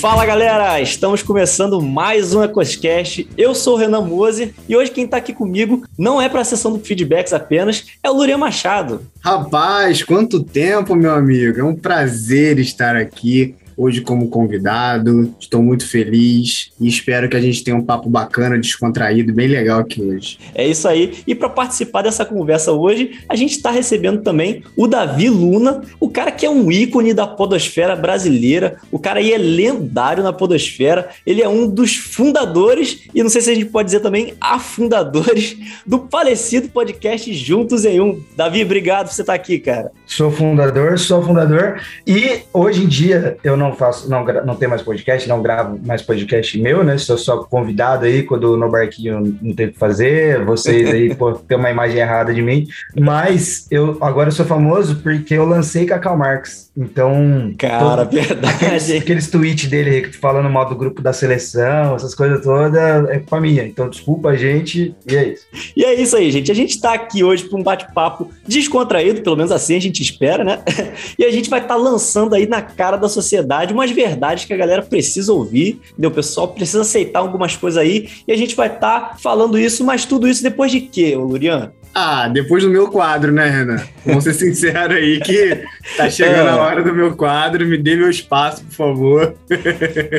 Fala galera, estamos começando mais um EcosCast. Eu sou o Renan Moser e hoje quem está aqui comigo não é para a sessão do feedbacks apenas, é o Lurian Machado. Rapaz, quanto tempo, meu amigo! É um prazer estar aqui hoje como convidado. Estou muito feliz e espero que a gente tenha um papo bacana, descontraído, bem legal aqui hoje. É isso aí. E para participar dessa conversa hoje, a gente está recebendo também o Davi Luna, o cara que é um ícone da podosfera brasileira. O cara aí é lendário na podosfera. Ele é um dos fundadores e não sei se a gente pode dizer também afundadores do falecido podcast Juntos em Um. Davi, obrigado por você estar aqui, cara. Sou fundador, sou fundador e hoje em dia eu não não faço, não, não tenho mais podcast, não gravo mais podcast meu, né? Sou só convidado aí quando no barquinho não tem o que fazer, vocês aí pô, tem uma imagem errada de mim. Mas eu agora eu sou famoso porque eu lancei Cacau Marx. Então. Cara, todo, verdade. Aqueles, aqueles tweets dele falando mal do grupo da seleção, essas coisas todas, é pra minha. Então, desculpa a gente, e é isso. E é isso aí, gente. A gente tá aqui hoje para um bate-papo descontraído, pelo menos assim a gente espera, né? E a gente vai estar tá lançando aí na cara da sociedade verdade, umas verdades que a galera precisa ouvir, entendeu? O pessoal precisa aceitar algumas coisas aí e a gente vai estar tá falando isso, mas tudo isso depois de quê, Lurian? Ah, depois do meu quadro, né, Renan? Vamos ser sinceros aí que tá chegando é. a hora do meu quadro, me dê meu espaço, por favor.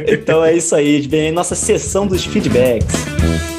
então é isso aí, vem nossa sessão dos feedbacks.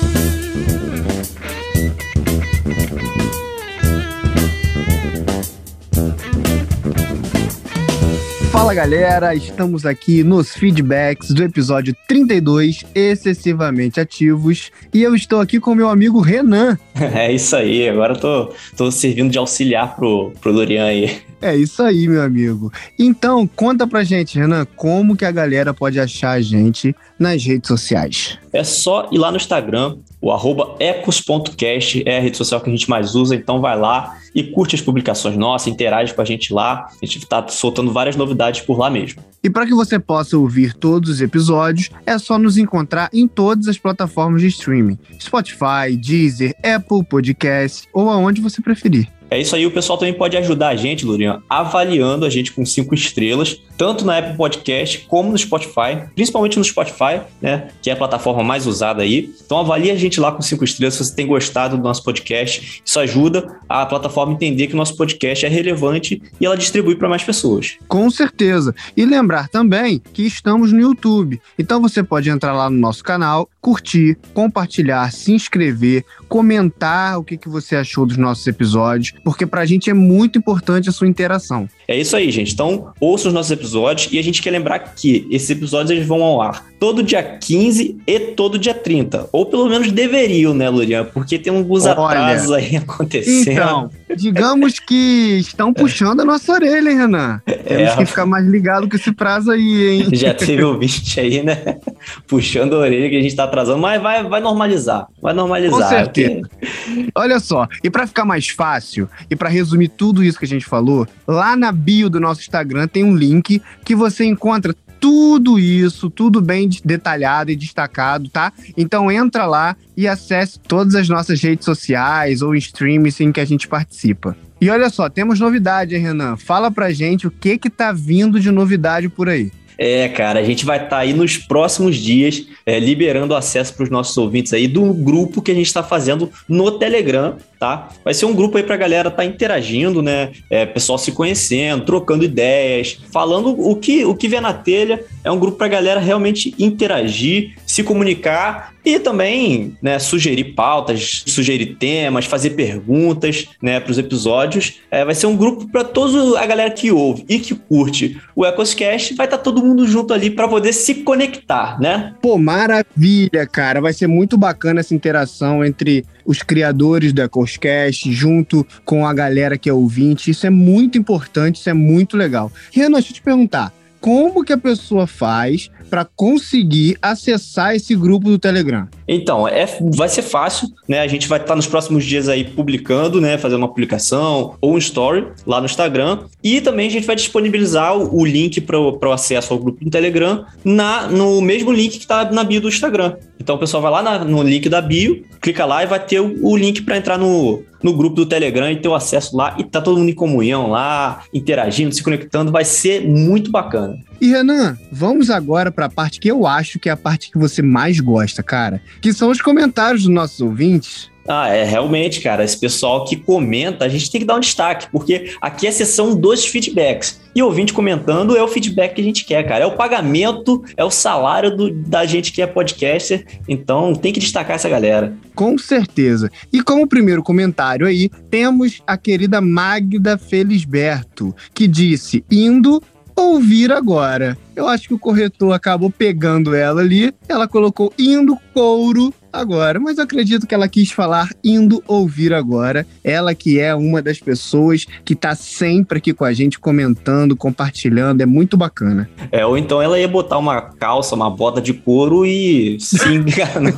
Fala galera, estamos aqui nos feedbacks do episódio 32, Excessivamente Ativos, e eu estou aqui com meu amigo Renan. É isso aí, agora eu tô, tô servindo de auxiliar pro, pro Lorian aí. É isso aí, meu amigo. Então, conta pra gente, Renan, como que a galera pode achar a gente nas redes sociais? É só ir lá no Instagram, o arroba ecos.cast é a rede social que a gente mais usa, então vai lá e curte as publicações nossas, interage com a gente lá. A gente está soltando várias novidades por lá mesmo. E para que você possa ouvir todos os episódios, é só nos encontrar em todas as plataformas de streaming: Spotify, Deezer, Apple Podcast ou aonde você preferir. É isso aí, o pessoal também pode ajudar a gente, Lurian, avaliando a gente com cinco estrelas, tanto na Apple Podcast como no Spotify, principalmente no Spotify, né? Que é a plataforma mais usada aí. Então avalie a gente lá com cinco estrelas se você tem gostado do nosso podcast. Isso ajuda a plataforma a entender que o nosso podcast é relevante e ela distribui para mais pessoas. Com certeza. E lembrar também que estamos no YouTube. Então você pode entrar lá no nosso canal, curtir, compartilhar, se inscrever, comentar o que, que você achou dos nossos episódios porque para a gente é muito importante a sua interação. É isso aí, gente. Então, ouça os nossos episódios e a gente quer lembrar que esses episódios eles vão ao ar todo dia 15 e todo dia 30. Ou pelo menos deveriam, né, Lurian? Porque tem alguns Olha, atrasos aí acontecendo. Então, digamos que estão puxando a nossa orelha, hein, Renan? Temos é, que ficar mais ligado com esse prazo aí, hein? Já teve ouvinte aí, né? Puxando a orelha que a gente tá atrasando, mas vai, vai normalizar. Vai normalizar. Com certeza. Porque... Olha só, e para ficar mais fácil, e para resumir tudo isso que a gente falou, lá na bio do nosso Instagram tem um link que você encontra tudo isso, tudo bem detalhado e destacado, tá? Então entra lá e acesse todas as nossas redes sociais ou streams em que a gente participa. E olha só, temos novidade, hein, Renan? Fala pra gente o que que tá vindo de novidade por aí. É, cara, a gente vai estar tá aí nos próximos dias é, liberando acesso para os nossos ouvintes aí do grupo que a gente está fazendo no Telegram, tá? Vai ser um grupo aí para a galera tá interagindo, né? É, pessoal se conhecendo, trocando ideias, falando o que, o que vê na telha. É um grupo para a galera realmente interagir, se comunicar e também né, sugerir pautas, sugerir temas, fazer perguntas né, para os episódios. É, vai ser um grupo para toda a galera que ouve e que curte o Ecoscast. Vai estar tá todo mundo junto ali para poder se conectar, né? Pô, maravilha, cara. Vai ser muito bacana essa interação entre os criadores do Ecoscast junto com a galera que é ouvinte. Isso é muito importante, isso é muito legal. Renan, deixa eu te perguntar como que a pessoa faz para conseguir acessar esse grupo do Telegram? Então, é, vai ser fácil, né? A gente vai estar nos próximos dias aí publicando, né? Fazendo uma publicação ou um story lá no Instagram. E também a gente vai disponibilizar o, o link para o acesso ao grupo do Telegram na, no mesmo link que está na bio do Instagram. Então o pessoal vai lá na, no link da bio, clica lá e vai ter o, o link para entrar no, no grupo do Telegram e ter o acesso lá e tá todo mundo em comunhão lá, interagindo, se conectando, vai ser muito bacana. E Renan, vamos agora para a parte que eu acho que é a parte que você mais gosta, cara, que são os comentários dos nossos ouvintes. Ah, é realmente, cara. Esse pessoal que comenta, a gente tem que dar um destaque, porque aqui é a sessão dos feedbacks. E ouvinte comentando é o feedback que a gente quer, cara. É o pagamento, é o salário do, da gente que é podcaster. Então tem que destacar essa galera. Com certeza. E como primeiro comentário aí, temos a querida Magda Felisberto, que disse: indo ouvir agora. Eu acho que o corretor acabou pegando ela ali. Ela colocou indo couro agora, mas eu acredito que ela quis falar indo ouvir agora. Ela que é uma das pessoas que tá sempre aqui com a gente comentando, compartilhando, é muito bacana. É, ou então ela ia botar uma calça, uma bota de couro e se enganou.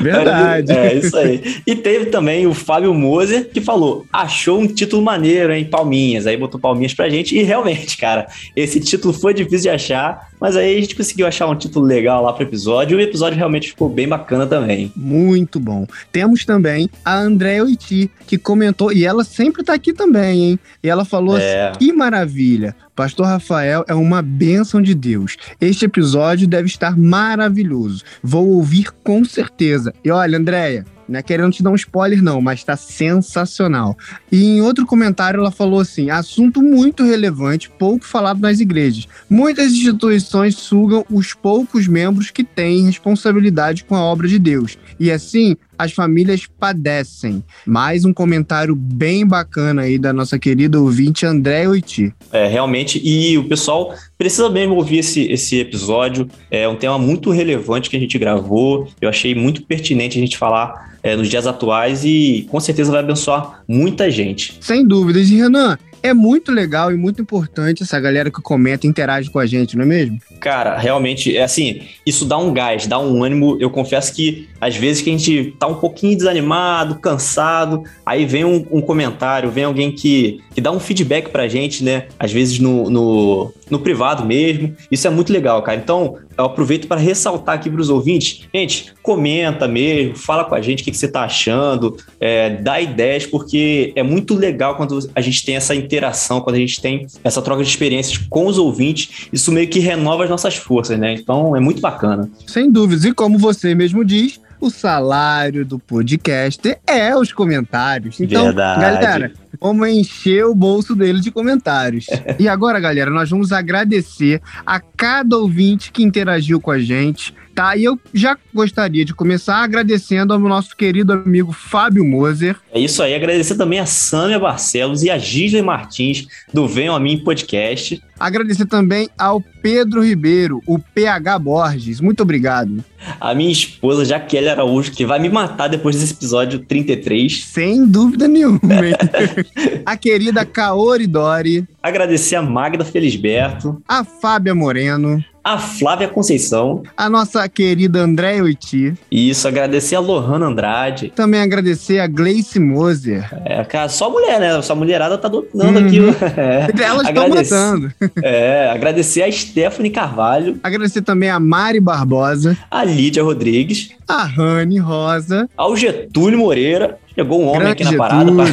Verdade. É, isso aí. E teve também o Fábio Moser que falou: achou um título maneiro, hein? Palminhas. Aí botou palminhas pra gente. E realmente, cara, esse título foi difícil de achar, mas aí a gente conseguiu achar um título legal lá pro episódio. E o episódio realmente ficou bem bacana também. Muito bom. Temos também a Andréa Oiti, que comentou, e ela sempre tá aqui também, hein? E ela falou É. assim: que maravilha! Pastor Rafael é uma bênção de Deus. Este episódio deve estar maravilhoso. Vou ouvir com certeza. E olha, Andréia, não é querendo te dar um spoiler, não, mas tá sensacional. E em outro comentário ela falou assim: assunto muito relevante, pouco falado nas igrejas. Muitas instituições sugam os poucos membros que têm responsabilidade com a obra de Deus. E assim, as famílias padecem. Mais um comentário bem bacana aí da nossa querida ouvinte André Oiti. É, realmente. E o pessoal precisa mesmo ouvir esse, esse episódio. É um tema muito relevante que a gente gravou. Eu achei muito pertinente a gente falar é, nos dias atuais e com certeza vai abençoar muita gente. Sem dúvidas. E Renan, é muito legal e muito importante essa galera que comenta e interage com a gente, não é mesmo? Cara, realmente, é assim, isso dá um gás, dá um ânimo. Eu confesso que às vezes que a gente tá um pouquinho desanimado, cansado, aí vem um, um comentário, vem alguém que, que dá um feedback pra gente, né? Às vezes no, no, no privado mesmo. Isso é muito legal, cara. Então, eu aproveito para ressaltar aqui para os ouvintes. Gente, comenta mesmo, fala com a gente o que, que você tá achando, é, dá ideias, porque é muito legal quando a gente tem essa interação, quando a gente tem essa troca de experiências com os ouvintes. Isso meio que renova as nossas forças, né? Então, é muito bacana. Sem dúvidas. E como você mesmo diz, o salário do podcast é os comentários. Então, Verdade. galera, vamos encher o bolso dele de comentários. e agora, galera, nós vamos agradecer a cada ouvinte que interagiu com a gente. Tá, e eu já gostaria de começar agradecendo ao nosso querido amigo Fábio Moser, É isso aí, agradecer também a Sâmia Barcelos e a Gisele Martins do Venham a Mim Podcast. Agradecer também ao Pedro Ribeiro, o PH Borges. Muito obrigado. A minha esposa, Jaqueline Araújo, que vai me matar depois desse episódio 33. Sem dúvida nenhuma. hein? a querida Kaori Dori, Agradecer a Magda Felisberto, a Fábia Moreno, a Flávia Conceição. a nossa querida Andréia Oiti. Isso, agradecer a Lohana Andrade. Também agradecer a Gleice Moser. É, cara, só mulher, né? Só mulherada tá dominando Uhum. aqui. É. Elas estão matando. É, agradecer a Stephanie Carvalho, Agradecer também a Mari Barbosa, a Lídia Rodrigues, a Rani Rosa, ao Getúlio Moreira. Chegou um homem grande aqui na parada pra.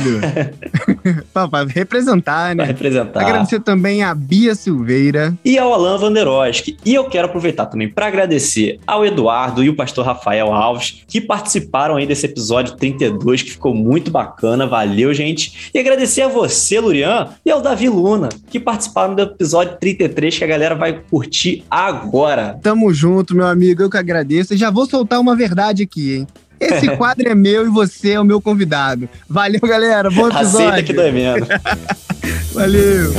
Pra- pra representar, pra né? representar. Agradecer também a Bia Silveira, e ao Alan Vanderoski. E eu quero aproveitar também para agradecer ao Eduardo e o pastor Rafael Alves, que participaram aí desse episódio 32, que ficou muito bacana. Valeu, gente. E agradecer a você, Lurian, e ao Davi Luna, que participaram do episódio 33, que a galera vai curtir agora. Tamo junto, meu amigo. Eu que agradeço. E já vou soltar uma verdade aqui, hein? Esse quadro é meu e você é o meu convidado. Valeu, galera. Bom episódio. Aceita que dói menos. Valeu.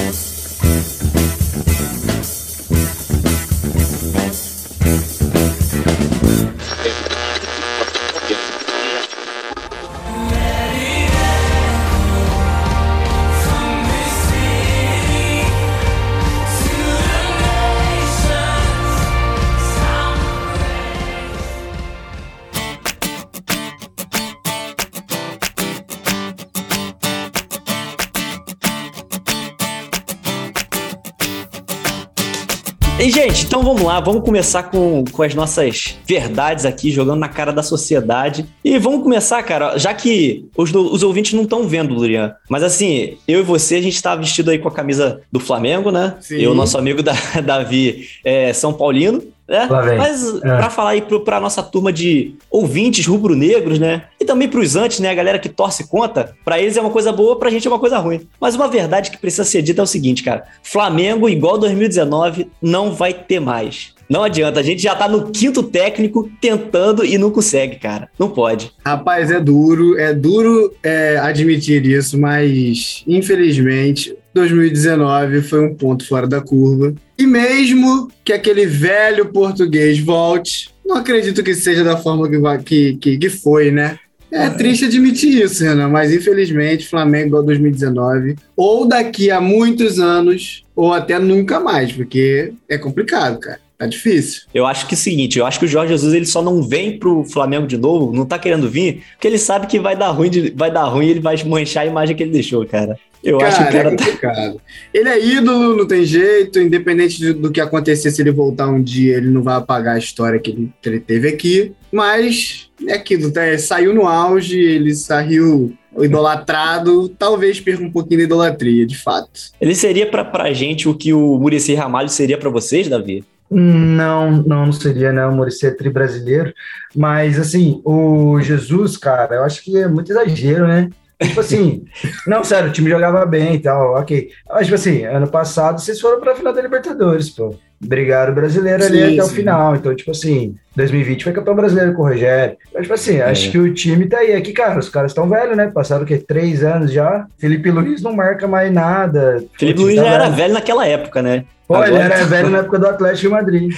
Vamos lá, vamos começar com, com as nossas verdades aqui, jogando na cara da sociedade. E vamos começar, cara, já que os, os ouvintes não estão vendo, Lurian, mas assim, eu e você, a gente tá vestido aí com a camisa do Flamengo, né? Sim. Eu, nosso amigo da, Davi, é São Paulino. Né? Mas é. para falar aí para nossa turma de ouvintes rubro-negros, né? E também para os antes, né? A galera que torce conta, para eles é uma coisa boa, pra gente é uma coisa ruim. Mas uma verdade que precisa ser dita é o seguinte, cara: Flamengo, igual 2019, não vai ter mais. Não adianta, a gente já tá no quinto técnico tentando e não consegue, cara. Não pode. Rapaz, é duro, é duro é, admitir isso, mas infelizmente 2019 foi um ponto fora da curva. E mesmo que aquele velho português volte, não acredito que seja da forma que, que, que foi, né? É triste admitir isso, Renan, mas infelizmente Flamengo igual 2019, ou daqui a muitos anos, ou até nunca mais, porque é complicado, cara. Tá difícil. Eu acho que é o seguinte, eu acho que o Jorge Jesus ele só não vem pro Flamengo de novo, não tá querendo vir, porque ele sabe que vai dar ruim, de, vai dar ruim e ele vai manchar a imagem que ele deixou, cara. Eu cara, acho que o cara é complicado. Tá... Ele é ídolo, não tem jeito, independente do que acontecer, se ele voltar um dia, ele não vai apagar a história que ele, que ele teve aqui. Mas é aquilo, tá? saiu no auge, ele saiu idolatrado, talvez perca um pouquinho da idolatria, de fato. Ele seria pra, pra gente o que o Murici Ramalho seria para vocês, Davi? Não, não, seria, né? O Muricy é tri brasileiro. Mas, assim, o Jesus, cara, eu acho que é muito exagero, né? Tipo assim, não, sério, o time jogava bem e tal, ok. Mas, tipo assim, ano passado vocês foram pra final da Libertadores, pô. Brigaram o brasileiro ali sim, até sim. o final. Então, tipo assim, 2020 foi campeão brasileiro com o Rogério. Mas, tipo assim, é. acho que o time tá aí. Aqui, cara, os caras estão velhos, né? Passaram o quê? Três anos já. Felipe Luiz não marca mais nada. Felipe Luiz tá já velho. era velho naquela época, né? Pô, Agora... ele era velho na época do Atlético de Madrid.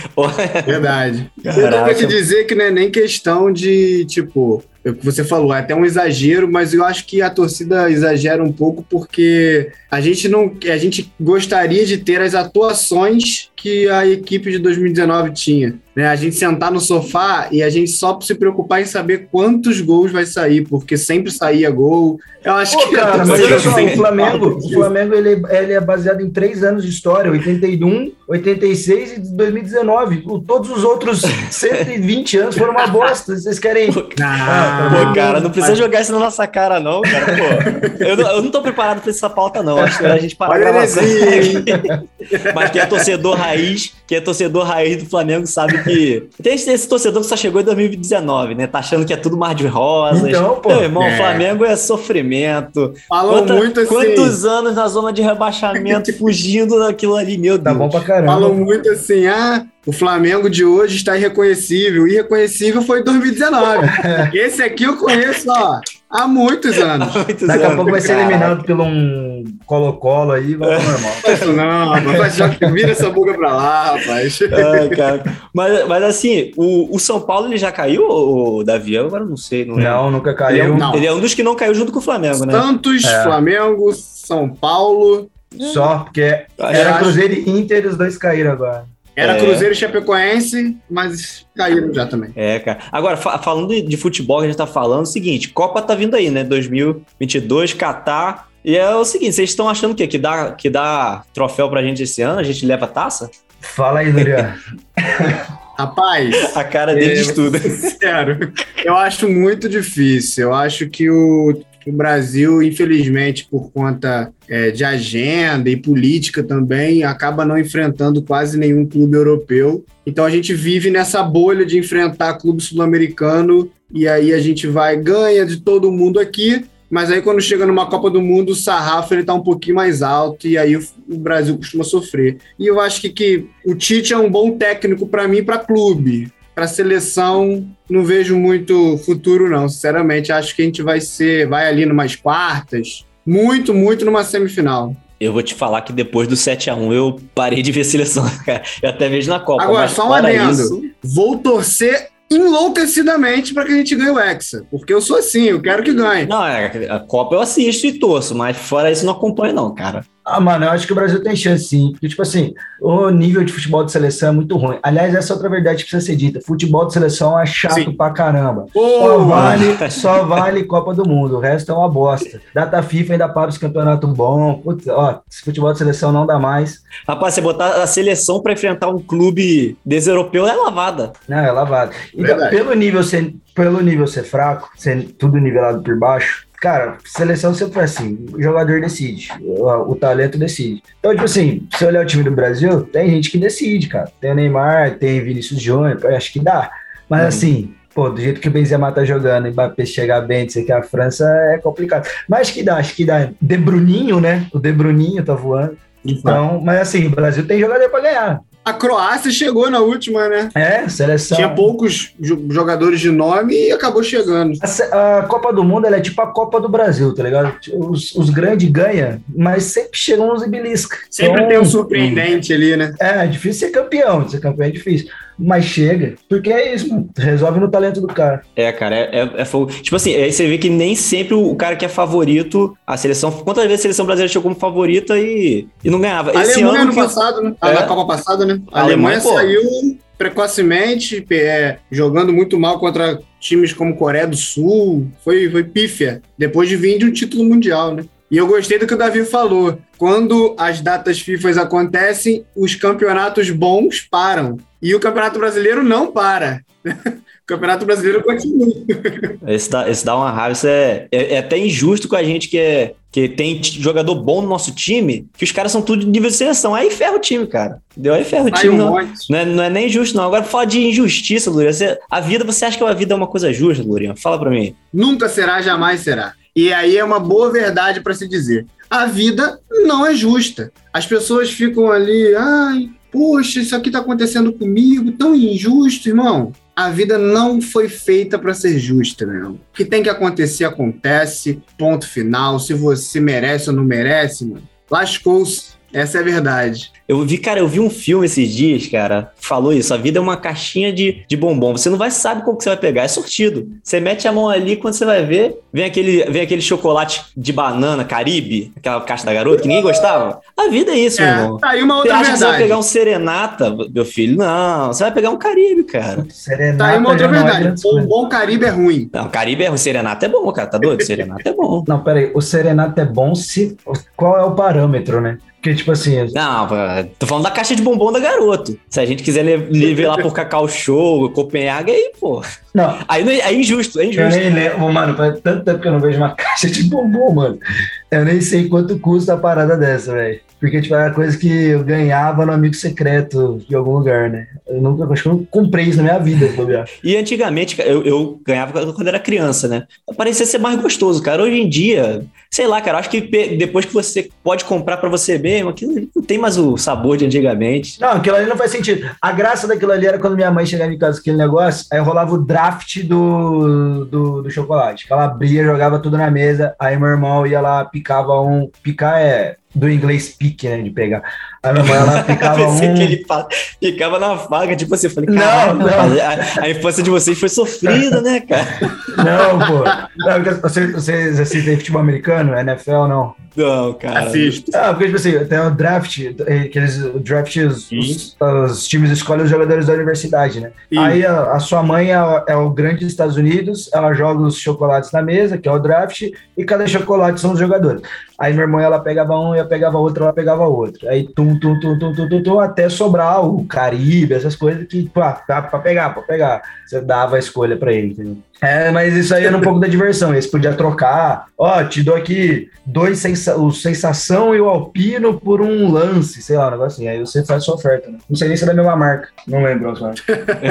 Verdade. Caraca. Eu tenho que dizer que não é nem questão de, tipo, é o que você falou, é até um exagero, mas eu acho que a torcida exagera um pouco porque a gente não, a gente gostaria de ter as atuações que a equipe de 2019 tinha. Né? A gente sentar no sofá e a gente só se preocupar em saber quantos gols vai sair, porque sempre saía gol. Eu acho Pô, que cara, mas olha só, o Flamengo, o Flamengo ele, ele é baseado em três anos de história: 81, 86 e 2019. Todos os outros 120 anos foram uma bosta. Vocês querem. Ah, pô, cara, não precisa jogar isso na nossa cara, não, cara. Pô, eu, não, eu não tô preparado para essa pauta, não. Acho que a gente parar a gravação. Mas quem é torcedor raiz, quem é torcedor raiz do Flamengo sabe que. Tem esse torcedor que só chegou em 2019, né? Tá achando que é tudo mar de rosas. Então, pô. Meu irmão, é. Flamengo é sofrimento. Falam Quanta, muito assim. Quantos anos na zona de rebaixamento fugindo daquilo ali, meu Deus. Tá bom pra caramba. Falam muito assim, ah, o Flamengo de hoje está irreconhecível. Irreconhecível foi em 2019. Esse aqui eu conheço, ó, há muitos anos. Há muitos Daqui anos. a pouco vai ser eliminado por um Colo-Colo aí, vai normal. Isso não, rapaz, já vira essa boca pra lá, rapaz. Ai, cara. Mas, mas assim, o, o São Paulo ele já caiu, o Davi? Eu agora não sei. Não, não nunca caiu. Ele é, um, não. ele é, um, dos que não caiu junto com o Flamengo, né? Santos, é. Flamengo, São Paulo. Só, porque era Cruzeiro e Inter, os dois caíram agora. Era é. Cruzeiro e Chapecoense, mas caíram já também. É, cara. Agora, fa falando de, futebol que a gente tá falando, é o seguinte, Copa tá vindo aí, né? 2022, Catar. E é o seguinte, vocês estão achando o quê? Que dá, que dá troféu pra gente esse ano? A gente leva taça? Fala aí, Dorian. Rapaz. A cara dele de tudo. Sincero, eu acho muito difícil. Eu acho que o, o Brasil, infelizmente, por conta é, de agenda e política também, acaba não enfrentando quase nenhum clube europeu. Então a gente vive nessa bolha de enfrentar clube sul-americano e aí a gente vai, ganha de todo mundo aqui, mas aí quando chega numa Copa do Mundo, o sarrafo ele tá um pouquinho mais alto e aí o, o Brasil costuma sofrer. E eu acho que, que o Tite é um bom técnico para mim para clube. Para seleção, não vejo muito futuro, não. Sinceramente, acho que a gente vai ser, vai ali numas quartas, muito, muito numa semifinal. Eu vou te falar que depois do 7 a 1 eu parei de ver seleção, cara. Eu até vejo na Copa. Agora, só um adendo. Isso... Vou torcer enlouquecidamente para que a gente ganhe o Hexa. Porque eu sou assim, eu quero que ganhe. Não, é, a Copa eu assisto e torço, mas fora isso não acompanho, não, cara. Ah, mano, eu acho que o Brasil tem chance, sim. Porque, tipo assim, o nível de futebol de seleção é muito ruim. Aliás, essa é outra verdade que precisa ser dita. Futebol de seleção é chato sim. pra caramba. Só, vale, só vale Copa do Mundo. O resto é uma bosta. Data FIFA ainda para os campeonatos bons. Putz, ó, esse futebol de seleção não dá mais. Rapaz, você botar a seleção para enfrentar um clube deseuropeu é lavada. Não, é lavada. Então, pelo nível ser, pelo nível ser fraco, ser tudo nivelado por baixo, cara, seleção sempre foi assim, o jogador decide, o, o, talento decide. Então, tipo assim, se olhar o time do Brasil, tem gente que decide, cara. Tem o Neymar, tem Vinícius Júnior, acho que dá. Mas uhum. assim, pô, do jeito que o Benzema tá jogando, e Mbappé chegar bem, dizer que a França é complicado. Mas acho que dá, acho que dá. De Bruninho, né? O De Bruninho tá voando. Então, mas assim, o Brasil tem jogador para ganhar. A Croácia chegou na última, né? É, seleção. Tinha poucos jogadores de nome e acabou chegando. A, a Copa do Mundo é tipo a Copa do Brasil, tá ligado? Os, os grandes ganham, mas sempre chegam uns e belisca. Sempre então, tem um surpreendente ali, né? É, é difícil ser campeão. Ser campeão é difícil mas chega. Porque é isso, mano. Resolve no talento do cara. É, cara, é, é, é fogo. Tipo assim, aí você vê que nem sempre o, cara que é favorito, a seleção. Quantas vezes a seleção brasileira chegou como favorita e, e não ganhava? A Esse Alemanha ano, que... passado, né? É. Na Copa passada, né? A, a Alemanha, Alemanha saiu precocemente, é, jogando muito mal contra times como Coreia do Sul. Foi, foi pífia. Depois de vir de um título mundial, né? E eu gostei do que o Davi falou. Quando as datas FIFA acontecem, os campeonatos bons param. E o Campeonato Brasileiro não para. o Campeonato Brasileiro continua. Esse dá, esse dá uma raiva. Isso é, é, é, até injusto com a gente que, é, que tem jogador bom no nosso time, que os caras são tudo de nível de seleção. Aí ferra o time, cara. Deu aí ferra o time. Um não, não, é, não é nem justo, não. Agora, falar de injustiça. Você, a vida, você acha que a vida é uma coisa justa, Lurinha? Fala pra mim. Nunca será, jamais será. E aí é uma boa verdade para se dizer. A vida não é justa. As pessoas ficam ali, ai, Poxa, isso aqui está acontecendo comigo, tão injusto, irmão. A vida não foi feita para ser justa, meu. O que tem que acontecer, acontece. Ponto final. Se você merece ou não merece, mano, lascou-se. Essa é a verdade. Eu vi, cara, eu vi um filme esses dias, cara, falou isso. A vida é uma caixinha de, de bombom. Você não vai saber qual que você vai pegar, é sortido. Você mete a mão ali, quando você vai ver, vem aquele, vem aquele chocolate de banana Caribe, aquela caixa da garota que ninguém gostava. A vida é isso, é, meu irmão. Tá aí uma outra você acha verdade. que você vai pegar um Serenata, meu filho? Não, você vai pegar um Caribe, cara. Serenata tá aí uma outra é verdade. É um bom Caribe é ruim. Não, Caribe é ruim. Serenata é bom, cara. Tá doido? Serenata é bom. Não, peraí. O Serenata é bom se. Qual é o parâmetro, né? Porque, tipo assim. Não, tô falando da caixa de bombom da garoto. Se a gente quiser nivelar por Cacau Show, Copenhague, aí, pô. Não. Aí, aí é injusto, é injusto. Eu nem lembro, mano, faz tanto tempo que eu não vejo uma caixa de bombom, mano. Eu nem sei quanto custa a parada dessa, velho. Porque, tipo, era coisa que eu ganhava no amigo secreto de algum lugar, né? Eu nunca, acho que eu não comprei isso na minha vida, bobear. E antigamente, eu, eu ganhava quando era criança, né? Parecia ser mais gostoso, cara. Hoje em dia, sei lá, cara, acho que depois que você pode comprar para você mesmo, aquilo não tem mais o sabor de antigamente. Não, aquilo ali não faz sentido. A graça daquilo ali era quando minha mãe chegava em casa com aquele negócio, aí rolava o draft do, do, do chocolate. Ela abria, jogava tudo na mesa, aí meu irmão ia lá, picava um. Picar é do inglês pique, né? De pegar. A minha mãe, ela ficava um... que ele ficava na faca, tipo assim, eu falei, não, não. A, a, infância de vocês foi sofrida, né, cara? Não, pô. Não, vocês, vocês assistem futebol americano, NFL, não? Não, cara. Assisto. Ah, porque, tipo assim, tem o draft, aqueles draft, os, os, times escolhem os jogadores da universidade, né? Sim. Aí a, a, sua mãe é, é, o grande Estados Unidos, ela joga os chocolates na mesa, que é o draft, e cada chocolate são os jogadores. Aí minha irmã, ela pegava um, eu pegava outro, ela pegava outro. Aí tum, tum, tum, tum, tum, tum, tum até sobrar o Caribe, essas coisas que, pá, dá pra pegar, pra pegar. Você dava a escolha pra ele, entendeu? É, mas isso aí era um pouco da diversão. Eles podiam trocar. Ó, te dou aqui dois sensa o Sensação e o Alpino por um lance, sei lá, um negócio assim. Aí você faz sua oferta, né? Não sei nem se é da mesma marca. Não lembro só.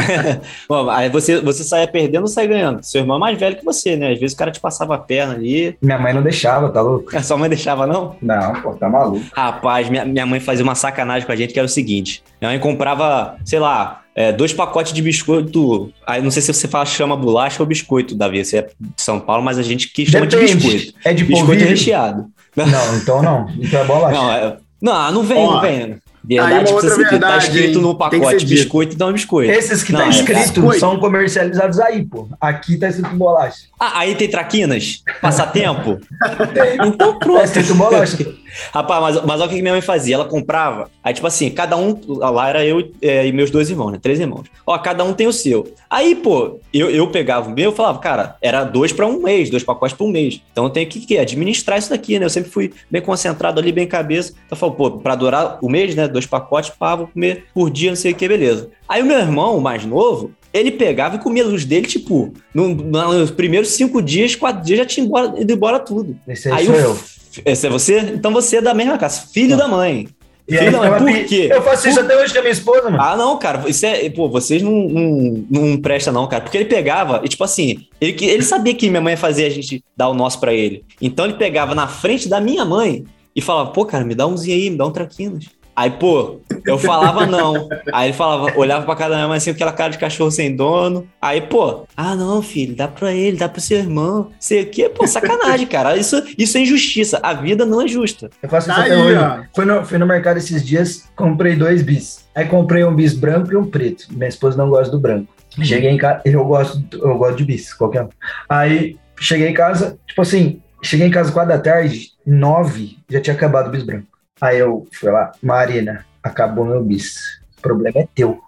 Bom, aí você, você saia perdendo ou sai ganhando. Seu irmão é mais velho que você, né? Às vezes o cara te passava a perna ali. Minha mãe não deixava, tá louco? A sua mãe deixava, não? Não, pô, tá maluco. Rapaz, minha, minha mãe fazia uma sacanagem com a gente que era o seguinte: minha mãe comprava, sei lá, é, dois pacotes de biscoito. Aí não sei se você fala chama bolacha ou biscoito, Davi. Você é de São Paulo, mas a gente que chama Depende. de biscoito. É de biscoito polvilho? recheado. Não, então não. Então é bolacha. Não, é... não, não vem, Ó, não vem. Verdade, tá verdade, tá escrito hein? no pacote biscoito, então é biscoito. Esses que não, tá é escrito é, são comercializados aí, pô. Aqui tá escrito bolacha. Ah, aí tem traquinas? passatempo? então pronto. É feito bolacha. Rapaz, mas, mas olha o que minha mãe fazia. Ela comprava. Aí, tipo assim, cada um. Lá era eu é, e meus dois irmãos, né? Três irmãos. Ó, cada um tem o seu. Aí, pô, eu, eu pegava o meu e falava, cara, era dois para um mês, dois pacotes por um mês. Então eu tenho que, que administrar isso daqui, né? Eu sempre fui bem concentrado ali, bem cabeça. Então eu falo, pô, pra durar o mês, né? Dois pacotes, pá, vou comer por dia, não sei o que, beleza. Aí o meu irmão, o mais novo, ele pegava e comia os dele, tipo, no, nos primeiros cinco dias, quatro dias já tinha embora, ido embora tudo. Esse aí, sou eu. Esse é você? Então você é da mesma casa, filho não. da mãe. E filho aí, da mãe, por quê? Eu faço isso por... até hoje com a minha esposa, mano. Ah, não, cara, isso é, pô, vocês não, não, não prestam não, cara, porque ele pegava e, tipo assim, ele, ele sabia que minha mãe ia fazer a gente dar o nosso para ele. Então ele pegava na frente da minha mãe e falava, pô, cara, me dá umzinho aí, me dá um traquinas. Aí, pô, eu falava não. Aí ele falava, olhava pra cada uma assim, aquela cara de cachorro sem dono. Aí, pô, ah, não, filho, dá pra ele, dá pro seu irmão. Sei o quê, pô, sacanagem, cara. Isso, isso é injustiça. A vida não é justa. Eu faço isso tá até aí, hoje. Fui no, fui no mercado esses dias, comprei dois bis. Aí comprei um bis branco e um preto. Minha esposa não gosta do branco. Cheguei em casa, eu gosto, eu gosto de bis, qualquer um. Aí cheguei em casa, tipo assim, cheguei em casa quatro da tarde, nove, já tinha acabado o bis branco. Aí eu fui lá, Marina, acabou meu bis. O problema é teu.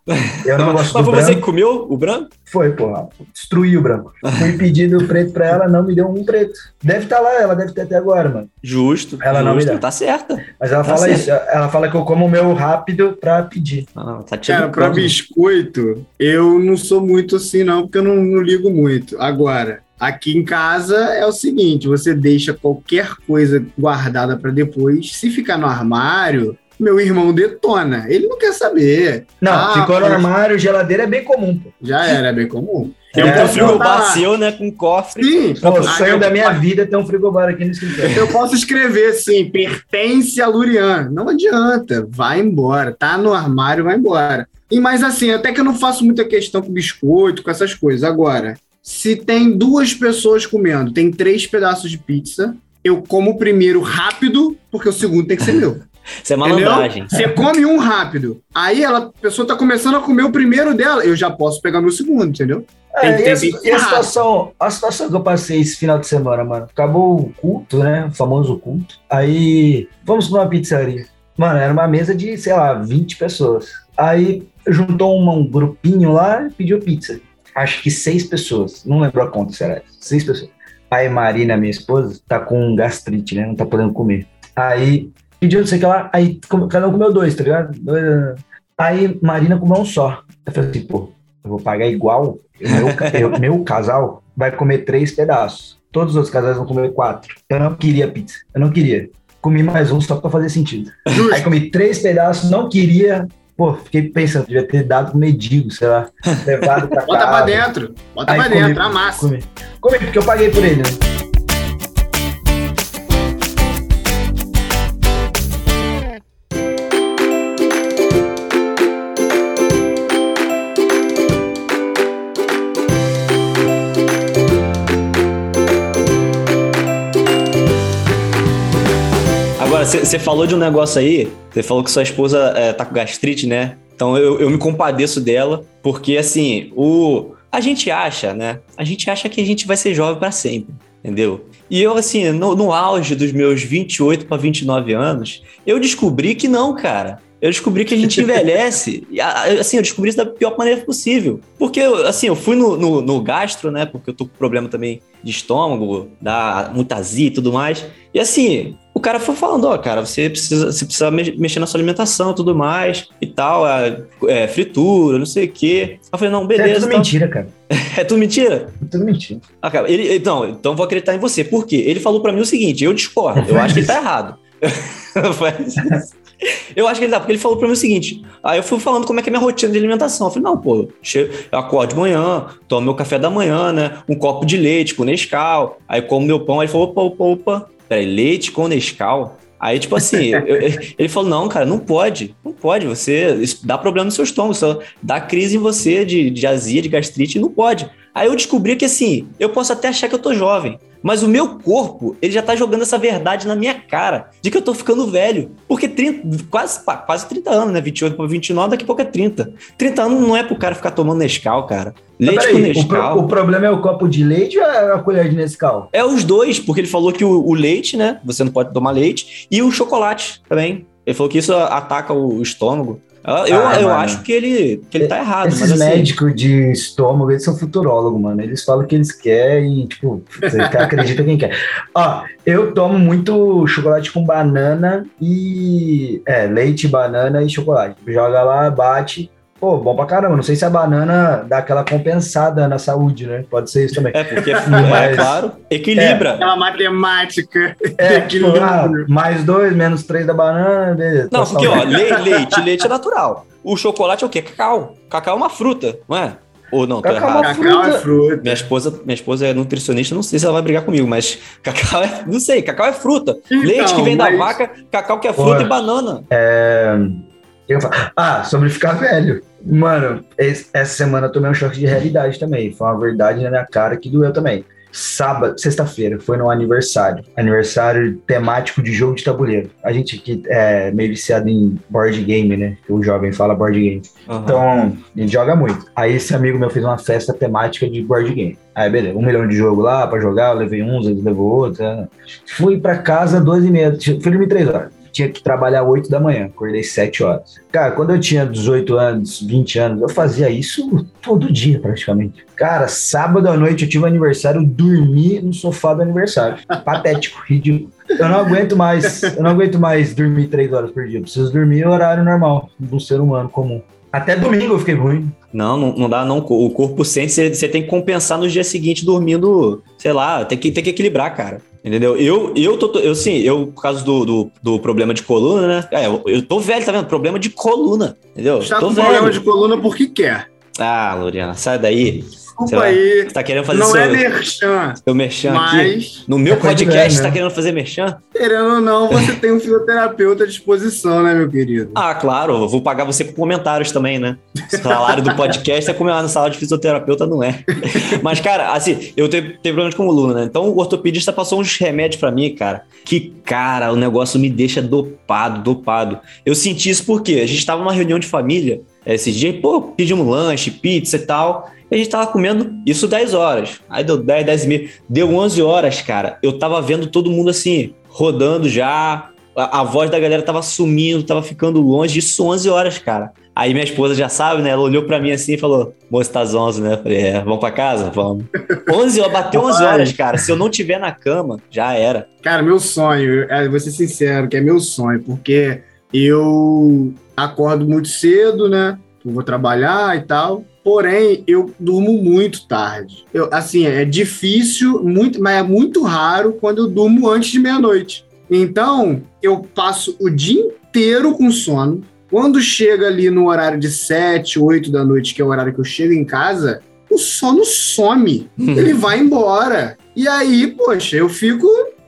Eu não gosto Mas foi branco. você que comeu o branco? Foi, porra. Destruí o branco. Fui pedindo preto pra ela, não me deu um preto. Deve estar tá lá, ela deve ter até agora, mano. Justo. Ela justo, não me dá. Tá certa. Mas ela tá fala certo. isso. Ela fala que eu como o meu rápido pra pedir. Ah, tá Cara, pra biscoito, eu não sou muito assim, não, porque eu não, não ligo muito. Agora, Aqui em casa é o seguinte: você deixa qualquer coisa guardada para depois. Se ficar no armário, meu irmão detona. Ele não quer saber. Não, ah, ficou no armário, geladeira é bem comum. Pô. Já era, é bem comum. Tem um frigobar seu, né? Com cofre. Sim. Pô, o sonho da minha vida é ter um frigobar aqui no escritório. Eu posso escrever assim, pertence a Lurian. Não adianta. Vai embora. Tá no armário, vai embora. E mais assim, até que eu não faço muita questão com biscoito, com essas coisas. Agora, se tem duas pessoas comendo, tem três pedaços de pizza, eu como o primeiro rápido, porque o segundo tem que ser meu. Isso é malandragem. Você come um rápido. Aí ela, a pessoa tá começando a comer o primeiro dela, eu já posso pegar meu segundo, entendeu? É, tem, tem, e, a, e a, situação, a situação que eu passei esse final de semana, mano. Acabou o culto, né? O famoso culto. Aí, vamos pra uma pizzaria. Mano, era uma mesa de, sei lá, 20 pessoas. Aí juntou uma, um grupinho lá e pediu pizza acho que seis pessoas, não lembro a conta, será? Seis pessoas. Aí Marina, minha esposa, tá com gastrite, né? Não tá podendo comer. Aí pediu não sei o que lá, aí cada um comeu dois, tá ligado? Aí Marina comeu um só. Eu falei assim, pô, eu vou pagar igual. Meu, eu, meu casal vai comer três pedaços. Todos os outros casais vão comer quatro. Eu não queria pizza. Eu não queria. Comi mais um só pra fazer sentido. Aí comi três pedaços, não queria. Pô, fiquei pensando, devia ter dado medigo, sei lá, levado pra Bota casa. pra dentro, bota Aí pra comi, dentro, amassa. Comi. comi, porque eu paguei por ele, né? Você falou de um negócio aí, você falou que sua esposa é, tá com gastrite, né? Então eu, eu me compadeço dela, porque assim, o. A gente acha, né? A gente acha que a gente vai ser jovem para sempre, entendeu? E eu, assim, no, no auge dos meus 28 para 29 anos, eu descobri que não, cara eu descobri que a gente envelhece. assim, eu descobri isso da pior maneira possível. Porque, assim, eu fui no, no, no, gastro, né? Porque eu tô com problema também de estômago, da muita azia e tudo mais. E assim, o cara foi falando, ó, cara, você precisa, você precisa mexer na sua alimentação tudo mais e tal, é, é, fritura, não sei o quê. Eu falei, não, beleza. É tudo então... mentira, cara. é tudo mentira? É tudo mentira. Ah, cara, ele, então, então vou acreditar em você. Por quê? Ele falou para mim o seguinte, eu discordo, eu acho que ele tá errado. Eu acho que ele dá, porque ele falou para mim o seguinte. Aí eu fui falando como é que é minha rotina de alimentação. Eu falei, não, pô, eu acordo de manhã, tomo meu café da manhã, né? Um copo de leite com Nescau. Aí como meu pão. Aí ele falou, opa, opa, opa. Peraí, leite com Nescau? Aí, tipo assim, eu, ele falou: não, cara, não pode, não pode. Você. Dá problema no seu estômago, só dá crise em você de, de azia, de gastrite, não pode. Aí eu descobri que assim, eu posso até achar que eu tô jovem, mas o meu corpo, ele já tá jogando essa verdade na minha cara, de que eu tô ficando velho. Porque 30, quase, quase 30 anos, né? 28 para 29, daqui a pouco é 30. 30 anos não é pro cara ficar tomando Nescau, cara. Leite com Nescau. O, pro, o, problema é o copo de leite ou é a colher de Nescau? É os dois, porque ele falou que o, o leite, né? Você não pode tomar leite, e o chocolate também. Ele falou que isso ataca o estômago. Eu, ah, eu acho que ele, que ele tá errado. Esses mas, assim... médicos de estômago, eles são futurólogos, mano. Eles falam o que eles querem e, tipo, você acredita quem quer. Ó, eu tomo muito chocolate com banana e. É, leite, banana e chocolate. Joga lá, bate. Pô, bom pra caramba. Não sei se a banana dá aquela compensada na saúde, né? Pode ser isso também. É, porque, é Mas, é claro, equilibra. É, uma matemática. É, equilíbrio. Ah, mais dois, menos três da banana, beleza. Não, porque, ó, leite, leite, leite é natural. O chocolate é o quê? Cacau. Cacau é uma fruta, não é? Ou não, cacau, tô errado. É cacau é fruta. Minha esposa, minha esposa é nutricionista, não sei se ela vai brigar comigo, mas cacau é. Não sei, cacau é fruta. Então, Leite que vem mas... da vaca, cacau que é fruta Pô, e banana. É. Ah, sobre ficar velho. Mano, essa semana eu tomei um choque de realidade também. Foi uma verdade na minha cara que doeu também. Sábado, sexta-feira, foi no aniversário. Aniversário temático de jogo de tabuleiro. A gente aqui é meio viciado em board game, né? O jovem fala board game. Uhum. Então, a gente joga muito. Aí esse amigo meu fez uma festa temática de board game. Aí, beleza, um milhão de jogo lá pra jogar, eu levei uns, ele levou outros. Né? Fui pra casa duas e meia, fui dormir três horas tinha que trabalhar 8 da manhã, acordei 7 horas. Cara, quando eu tinha 18 anos, 20 anos, eu fazia isso todo dia praticamente. Cara, sábado à noite eu tive um aniversário, dormi no sofá do aniversário. Patético, ridículo. Eu não aguento mais, eu não aguento mais dormir 3 horas por dia. Eu preciso dormir no horário normal, do ser humano comum. Até domingo eu fiquei ruim. Não, não, não dá, não. O corpo sente, você, você tem que compensar no dia seguinte dormindo, sei lá, tem que, tem que equilibrar, cara. Entendeu? Eu, eu tô, eu sim, eu, por causa do, do, do, problema de coluna, né? É, eu, eu tô velho, tá vendo? Problema de coluna, entendeu? Está tô com velho. problema de coluna porque quer. Ah, Loriana, sai daí. Desculpa aí. Você tá querendo fazer Não seu, é merchan. Seu merchan mas... aqui? No meu é podcast, você tá querendo fazer merchan? Querendo ou não, você tem um fisioterapeuta à disposição, né, meu querido? Ah, claro. Eu vou pagar você com comentários também, né? O salário do podcast é como lá no salário de fisioterapeuta, não é. Mas, cara, assim, eu tenho, tenho problemas com coluna, né? Então o ortopedista passou uns remédios para mim, cara. Que, cara, o negócio me deixa dopado, dopado. Eu senti isso porque a gente tava numa reunião de família esses dias, pô, pedimos lanche, pizza e tal. A gente tava comendo isso 10 horas. Aí deu 10, 10 e meia. Deu 11 horas, cara. Eu tava vendo todo mundo assim, rodando já. A, a, voz da galera tava sumindo, tava ficando longe. Isso 11 horas, cara. Aí minha esposa já sabe, né? Ela olhou pra mim assim e falou: Moço, tá às 11, né? Eu falei: É, vamos pra casa? Vamos. 11 horas, bateu 11 horas, cara. Se eu não tiver na cama, já era. Cara, meu sonho, é, vou ser sincero, que é meu sonho, porque eu acordo muito cedo, né? Eu vou trabalhar e tal. Porém, eu durmo muito tarde. Eu, assim, é difícil, muito, mas é muito raro quando eu durmo antes de meia-noite. Então, eu passo o dia inteiro com sono. Quando chega ali no horário de 7, 8 da noite, que é o horário que eu chego em casa, o sono some. Hum. Ele vai embora. E aí, poxa, eu fico,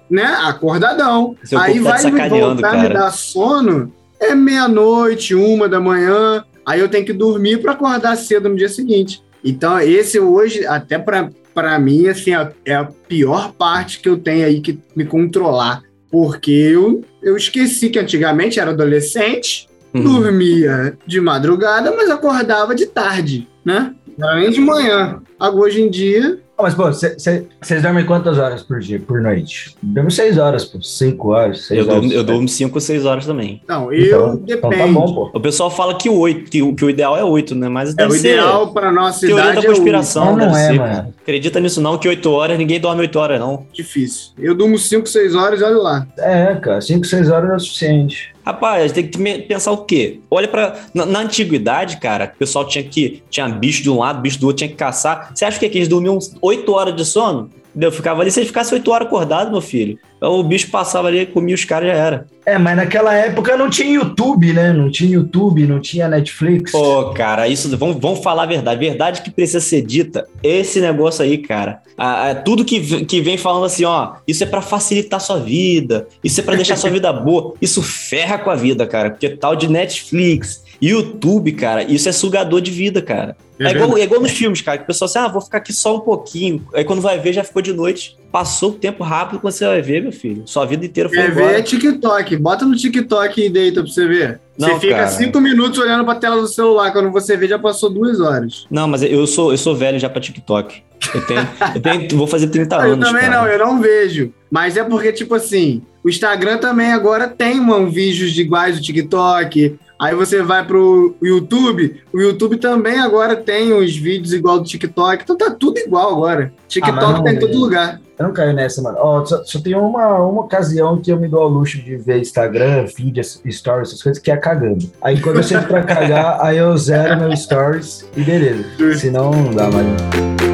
né, acordadão. Seu aí tá vai me voltar cara. me dar sono, é meia-noite, uma da manhã, aí eu tenho que dormir para acordar cedo no dia seguinte. Então, esse hoje, até para mim, assim, é a pior parte que eu tenho aí que me controlar. Porque eu, eu esqueci que antigamente era adolescente, uhum. dormia de madrugada, mas acordava de tarde, né? Não era nem de manhã. Agora, hoje em dia, mas, pô, vocês dormem quantas horas por dia, por noite? Dormo seis horas, pô. Cinco horas, seis eu horas. Durmo, eu durmo cinco ou seis horas também. Não, eu então, depende. Então tá bom, pô. O pessoal fala que o oito, que, o, que o ideal é oito, né? Mas é o ideal para nossa teoria idade da conspiração, é não, não é, ser, mano. Acredita nisso não, que oito horas, ninguém dorme oito horas, não. Difícil. Eu durmo cinco, seis horas e olha lá. É, cara, cinco, seis horas é o suficiente. Rapaz, tem que pensar o quê? Olha para na, na, antiguidade, cara, o pessoal tinha que tinha bicho de um lado, bicho do outro, tinha que caçar. Você acha que, é que eles dormiam 8 horas de sono? Eu ficava ali, se ele ficasse 8 horas acordado, meu filho, então, o bicho passava ali, comia os caras já era. É, mas naquela época não tinha YouTube, né? Não tinha YouTube, não tinha Netflix. Pô, cara, isso, vamos, vamos falar a verdade. Verdade que precisa ser dita. Esse negócio aí, cara. Ah, é tudo que, que vem falando assim, ó, isso é para facilitar sua vida, isso é para deixar sua vida boa. Isso ferra com a vida, cara. Porque tal de Netflix, YouTube, cara, isso é sugador de vida, cara. É, é igual, é igual nos filmes, cara, que o pessoal assim, ah, vou ficar aqui só um pouquinho. Aí quando vai ver, já ficou de noite. Passou o tempo rápido quando você vai ver, meu filho. Sua vida inteira foi Quer ver é TikTok. Bota no TikTok e deita pra você ver. Não, você fica cara. cinco minutos olhando pra tela do celular. Quando você vê, já passou duas horas. Não, mas eu sou, eu sou velho já pra TikTok. Eu tenho, eu tenho vou fazer 30 anos. Eu também cara. não, eu não vejo. Mas é porque, tipo assim, o Instagram também agora tem um, vídeos iguais do TikTok. Aí você vai pro YouTube, o YouTube também agora tem os vídeos igual do TikTok, então tá tudo igual agora. TikTok ah, não, tá em todo lugar. Eu não caio nessa, mano. Oh, só, só tem uma, uma ocasião que eu me dou ao luxo de ver Instagram, feed, stories, essas coisas, que é cagando. Aí quando eu sento pra cagar, aí eu zero meu stories e beleza. Senão não dá mais.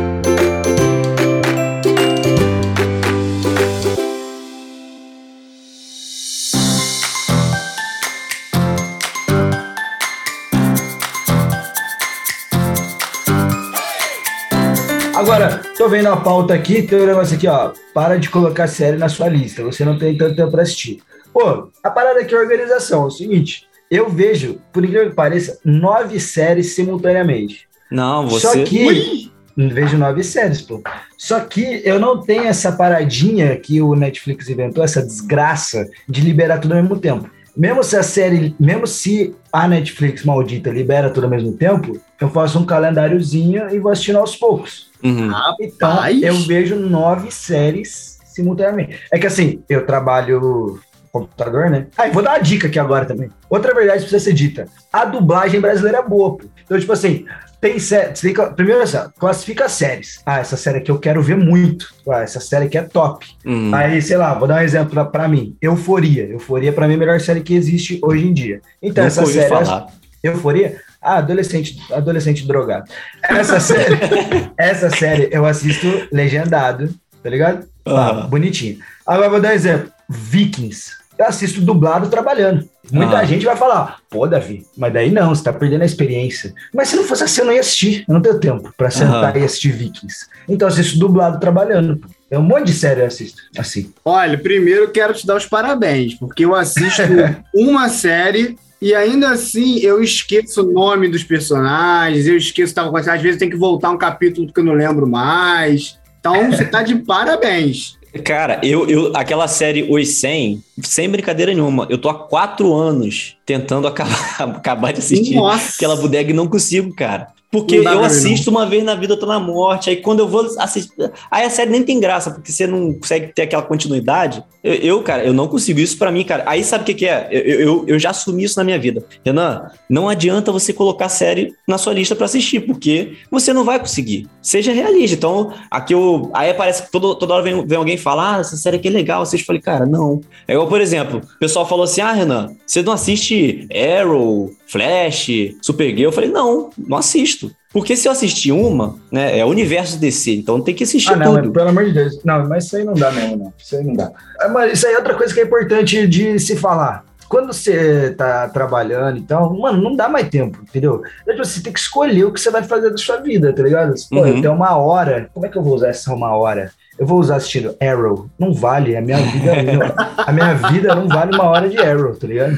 Tô vendo a pauta aqui, tem um negócio aqui, ó. Para de colocar série na sua lista, você não tem tanto tempo pra assistir. Pô, a parada aqui é organização. É o seguinte, eu vejo, por incrível que pareça, nove séries simultaneamente. Não, você. Só que. Ui! Vejo nove séries, pô. Só que eu não tenho essa paradinha que o Netflix inventou, essa desgraça de liberar tudo ao mesmo tempo. Mesmo se a série, mesmo se a Netflix maldita libera tudo ao mesmo tempo, eu faço um calendáriozinho e vou assistindo aos poucos. Uhum. Então, eu vejo nove séries simultaneamente. É que assim, eu trabalho computador, né? Ah, vou dar uma dica aqui agora também. Outra verdade precisa ser dita. A dublagem brasileira é boa, pô. Então, tipo assim, tem séries. Primeiro, assim, classifica séries. Ah, essa série aqui eu quero ver muito. Ah, essa série aqui é top. Uhum. Aí, sei lá, vou dar um exemplo pra, pra mim. Euforia. Euforia, pra mim, é a melhor série que existe hoje em dia. Então, Não essa série. Falar. Euforia? Ah, adolescente, adolescente drogado. Essa série, essa série eu assisto legendado, tá ligado? Ah, bonitinho. Agora vou dar um exemplo. Vikings. Eu assisto dublado trabalhando. Muita ah. gente vai falar, pô, Davi, mas daí não, você tá perdendo a experiência. Mas se não fosse assim, eu não ia assistir. Eu não tenho tempo pra sentar e assistir Vikings. Então eu assisto dublado trabalhando. É um monte de série eu assisto, assim. Olha, primeiro eu quero te dar os parabéns, porque eu assisto uma série e ainda assim, eu esqueço o nome dos personagens, eu esqueço tal coisa. Às vezes tem que voltar um capítulo que eu não lembro mais. Então, você tá de parabéns. Cara, eu, eu aquela série Os 100, sem brincadeira nenhuma, eu tô há quatro anos tentando acabar, acabar de assistir Nossa. aquela bodega e não consigo, cara. Porque eu assisto uma vez na vida, eu tô na morte. Aí quando eu vou assistir. Aí a série nem tem graça, porque você não consegue ter aquela continuidade. Eu, eu cara, eu não consigo. Isso para mim, cara. Aí sabe o que, que é? Eu, eu, eu, já assumi isso na minha vida. Renan, não adianta você colocar série na sua lista para assistir, porque você não vai conseguir. Seja realista. Então, aqui eu. Aí parece que todo, toda hora vem, vem alguém falar, ah, essa série aqui é legal. Vocês falei, cara, não. É igual, por exemplo, o pessoal falou assim: ah, Renan, você não assiste Arrow, Flash, Supergirl? Eu falei, não, não assisto. Porque se eu assistir uma, né, é o universo DC, então tem que assistir ah, não, tudo. pelo amor de Deus. Não, mas isso aí não dá mesmo, não. Isso aí não dá. É, mas isso aí é outra coisa que é importante de se falar. Quando você tá trabalhando, então, mano, não dá mais tempo, entendeu? Então, tipo, você tem que escolher o que você vai fazer da sua vida, tá ligado? Pô, uhum. eu tenho uma hora, como é que eu vou usar essa uma hora? Eu vou usar assistindo Arrow. Não vale, a minha vida, a minha vida não vale uma hora de Arrow, tá ligado?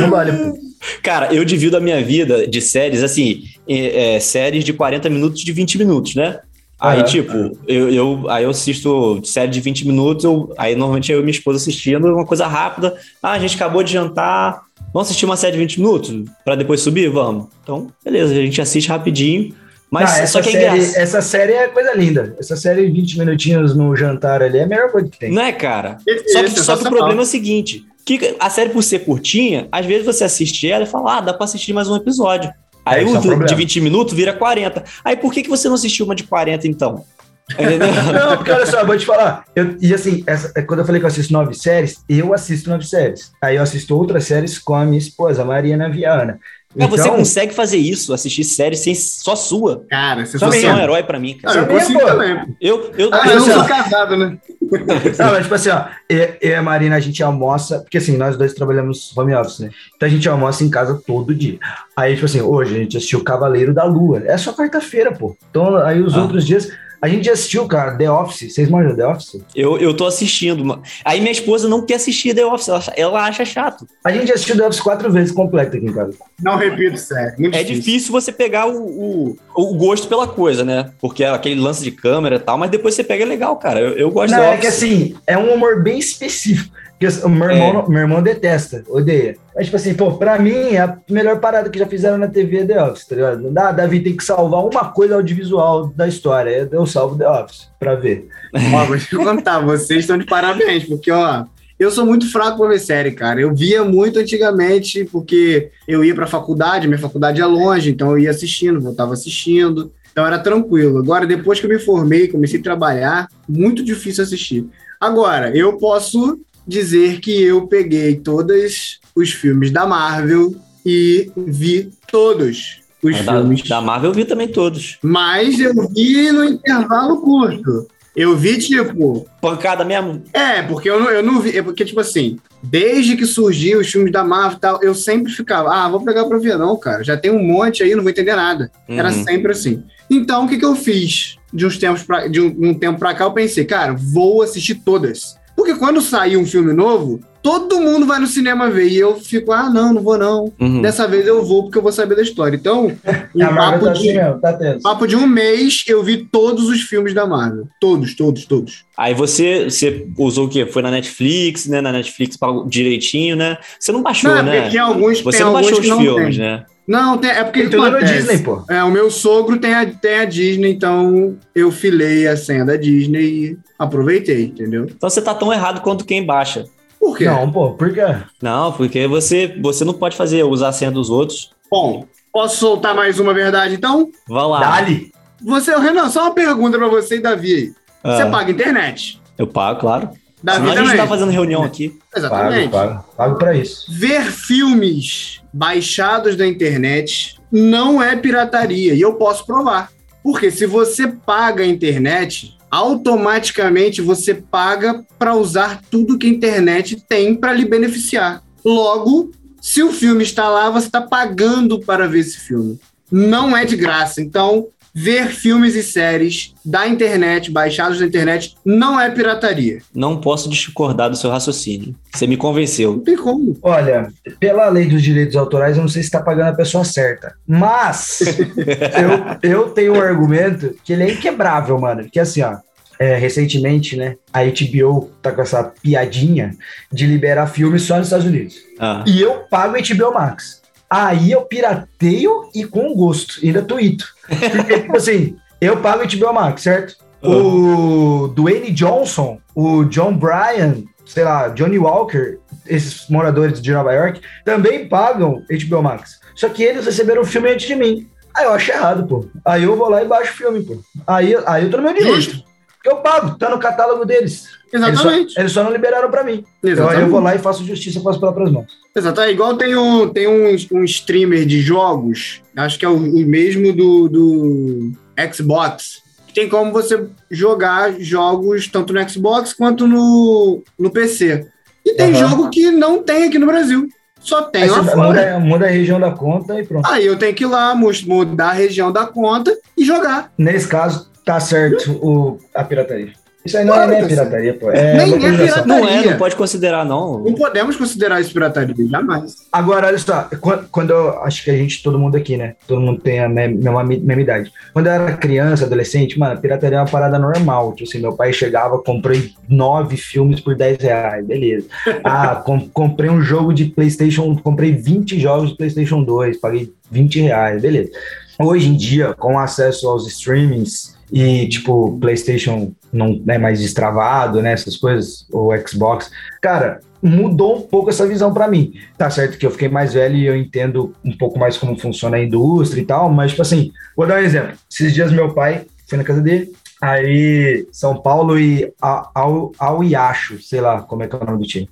Não vale, pô. Cara, eu divido a minha vida de séries, assim, é, séries de 40 minutos de 20 minutos, né? Aí, uhum. tipo, eu, eu, aí eu assisto série de 20 minutos, eu, aí normalmente eu e minha esposa assistindo, uma coisa rápida. Ah, a gente acabou de jantar, vamos assistir uma série de 20 minutos para depois subir? Vamos. Então, beleza, a gente assiste rapidinho. Mas só que é série, Essa série é coisa linda. Essa série 20 minutinhos no jantar ali é a melhor coisa que tem. Não é, cara? Só que, só que o problema é o seguinte: que a série, por ser curtinha, às vezes você assiste ela e fala, ah, dá pra assistir mais um episódio. Aí é, o é de 20 minutos vira 40. Aí por que, que você não assistiu uma de 40, então? Não, porque olha só, vou te falar. Eu, e assim, essa, é, quando eu falei que eu assisto nove séries, eu assisto nove séries. Aí eu assisto outras séries com a minha esposa, Mariana Viana. Então, você consegue fazer isso, assistir série sem só sua. Cara, você, você é um herói pra mim, cara. Ah, eu consigo pô. também. Eu, eu, ah, eu, eu sou casado, né? Não, mas tipo assim, ó, eu e a Marina, a gente almoça, porque assim, nós dois trabalhamos home office, né? Então a gente almoça em casa todo dia. Aí, tipo assim, hoje a gente assistiu Cavaleiro da Lua. É só quarta-feira, pô. Então, aí os ah. outros dias A gente assistiu, cara, The Office. Vocês manjam The Office? Eu, eu tô assistindo. Aí minha esposa não quer assistir The Office, ela, acha- ela acha chato. A gente assistiu The Office quatro vezes completo aqui em casa. Não repito, sério. Muito É difícil você pegar o, o, o gosto pela coisa, né? Porque é aquele lance de câmera e tal, mas depois você pega é legal, cara. Eu, eu gosto Não, é Office. que assim, é um humor bem específico. Que o meu irmão, meu irmão detesta, odeia. Mas, tipo assim, pô, pra mim, a melhor parada que já fizeram na TV é The Office, tá ligado? Ah, Davi tem que salvar uma coisa audiovisual da história. Eu salvo The Office pra ver. Ó, vou te contar, vocês estão de parabéns, porque, ó, eu sou muito fraco pra ver série, cara. Eu via muito antigamente, porque eu ia pra faculdade, minha faculdade é longe, então eu ia assistindo, voltava assistindo. Então era tranquilo. Agora, depois que eu me formei, comecei a trabalhar, muito difícil assistir. Agora, eu posso dizer que eu peguei todos os filmes da Marvel e vi todos os Mas Da, filmes da Marvel eu vi também todos. mas eu vi no intervalo curto. Eu vi, tipo. Pancada mesmo? É, porque eu não, eu não vi. É porque, tipo assim, desde que surgiu os filmes da Marvel e tal, eu sempre ficava, ah, vou pegar pra ver, não, cara. Já tem um monte aí, não vou entender nada. Era Uhum. sempre assim. Então, o que, que eu fiz? De uns tempos pra, de um, um tempo pra cá, eu pensei, cara, vou assistir todas. Porque quando sair um filme novo, todo mundo vai no cinema ver. E eu fico, ah, não, não vou não. Uhum. Dessa vez eu vou porque eu vou saber da história. Então, em Marvel papo tá de, assim mesmo, tá tenso. Papo de um mês, eu vi todos os filmes da Marvel. Todos, todos, todos. Aí você, você usou o quê? Foi na Netflix, né? Na Netflix pagou direitinho, né? Você não baixou, não, é né? tem alguns, Você tem não alguns baixou os filmes, tem. né? Não, tem, é porque Tem que tudo no acontece? Disney, pô. É, o meu sogro tem a, tem a Disney, então eu filei a senha da Disney e aproveitei, entendeu? Então você tá tão errado quanto quem baixa. Por quê? Não, pô, por quê? Não, porque você, você não pode fazer, usar a senha dos outros. Bom, posso soltar mais uma verdade, então? Vai lá. Dali. Você, Renan, só uma pergunta pra você e Davi aí. Ah, Você paga internet? Eu pago, claro. Davi Senão a gente também. tá fazendo reunião aqui. Pago, Exatamente. pago. Pago pra isso. Ver filmes baixados da internet não é pirataria e eu posso provar. Porque se você paga a internet, automaticamente você paga para usar tudo que a internet tem para lhe beneficiar. Logo, se o filme está lá, você está pagando para ver esse filme. Não é de graça. Então, ver filmes e séries da internet, baixados da internet, não é pirataria. Não posso discordar do seu raciocínio. Você me convenceu. Não tem como. Olha, pela lei dos direitos autorais, eu não sei se está pagando a pessoa certa. Mas eu, eu tenho um argumento que ele é inquebrável, mano. Que assim, ó. é, recentemente, né? A HBO tá com essa piadinha de liberar filmes só nos Estados Unidos. Ah, E eu pago HBO Max. Aí eu pirateio e com gosto, ainda tuito. Porque, tipo assim, eu pago HBO Max, certo? O Dwayne Johnson, o John Bryan, sei lá, Johnny Walker, esses moradores de Nova York, também pagam HBO Max. Só que eles receberam o filme antes de mim. Aí eu acho errado, pô. Aí eu vou lá e baixo o filme, pô. Aí, aí eu tô no meu direito. Justo. Eu pago, tá no catálogo deles. Eles só, Exatamente. eles só não liberaram pra mim. Então aí Exatamente. eu vou lá e faço justiça com as próprias mãos. Exato, é igual tem um, tem um, um streamer de jogos, acho que é o, o mesmo do, do Xbox, que tem como você jogar jogos tanto no Xbox quanto no, no PC. E tem Aham. jogo que não tem aqui no Brasil, só tem Aí lá fora. muda, muda a região da conta e pronto. Aí eu tenho que ir lá mudar a região da conta e jogar. Nesse caso, tá certo o, a pirataria. Isso aí não Claro é a sim. pirataria, pô. É Nem é pirataria. não é, não pode considerar, não. Não podemos considerar isso pirataria, jamais. Agora, olha só, quando, quando eu acho que a gente, todo mundo aqui, né? Todo mundo tem a me- mesma, mesma idade. Quando eu era criança, adolescente, mano, pirataria é uma parada normal. Tipo assim, meu pai chegava, comprei nove filmes por 10 reais, beleza. Ah, com- comprei um jogo de PlayStation, comprei 20 jogos de PlayStation 2, paguei 20 reais, beleza. Hoje em dia, com acesso aos streamings e, tipo, PlayStation não é mais destravado, né? Essas coisas, ou Xbox, cara, mudou um pouco essa visão pra mim. Tá certo que eu fiquei mais velho e eu entendo um pouco mais como funciona a indústria e tal, mas, tipo assim, vou dar um exemplo. Esses dias meu pai foi na casa dele, aí São Paulo e Ao, Ao Iacho, sei lá como é que é o nome do time.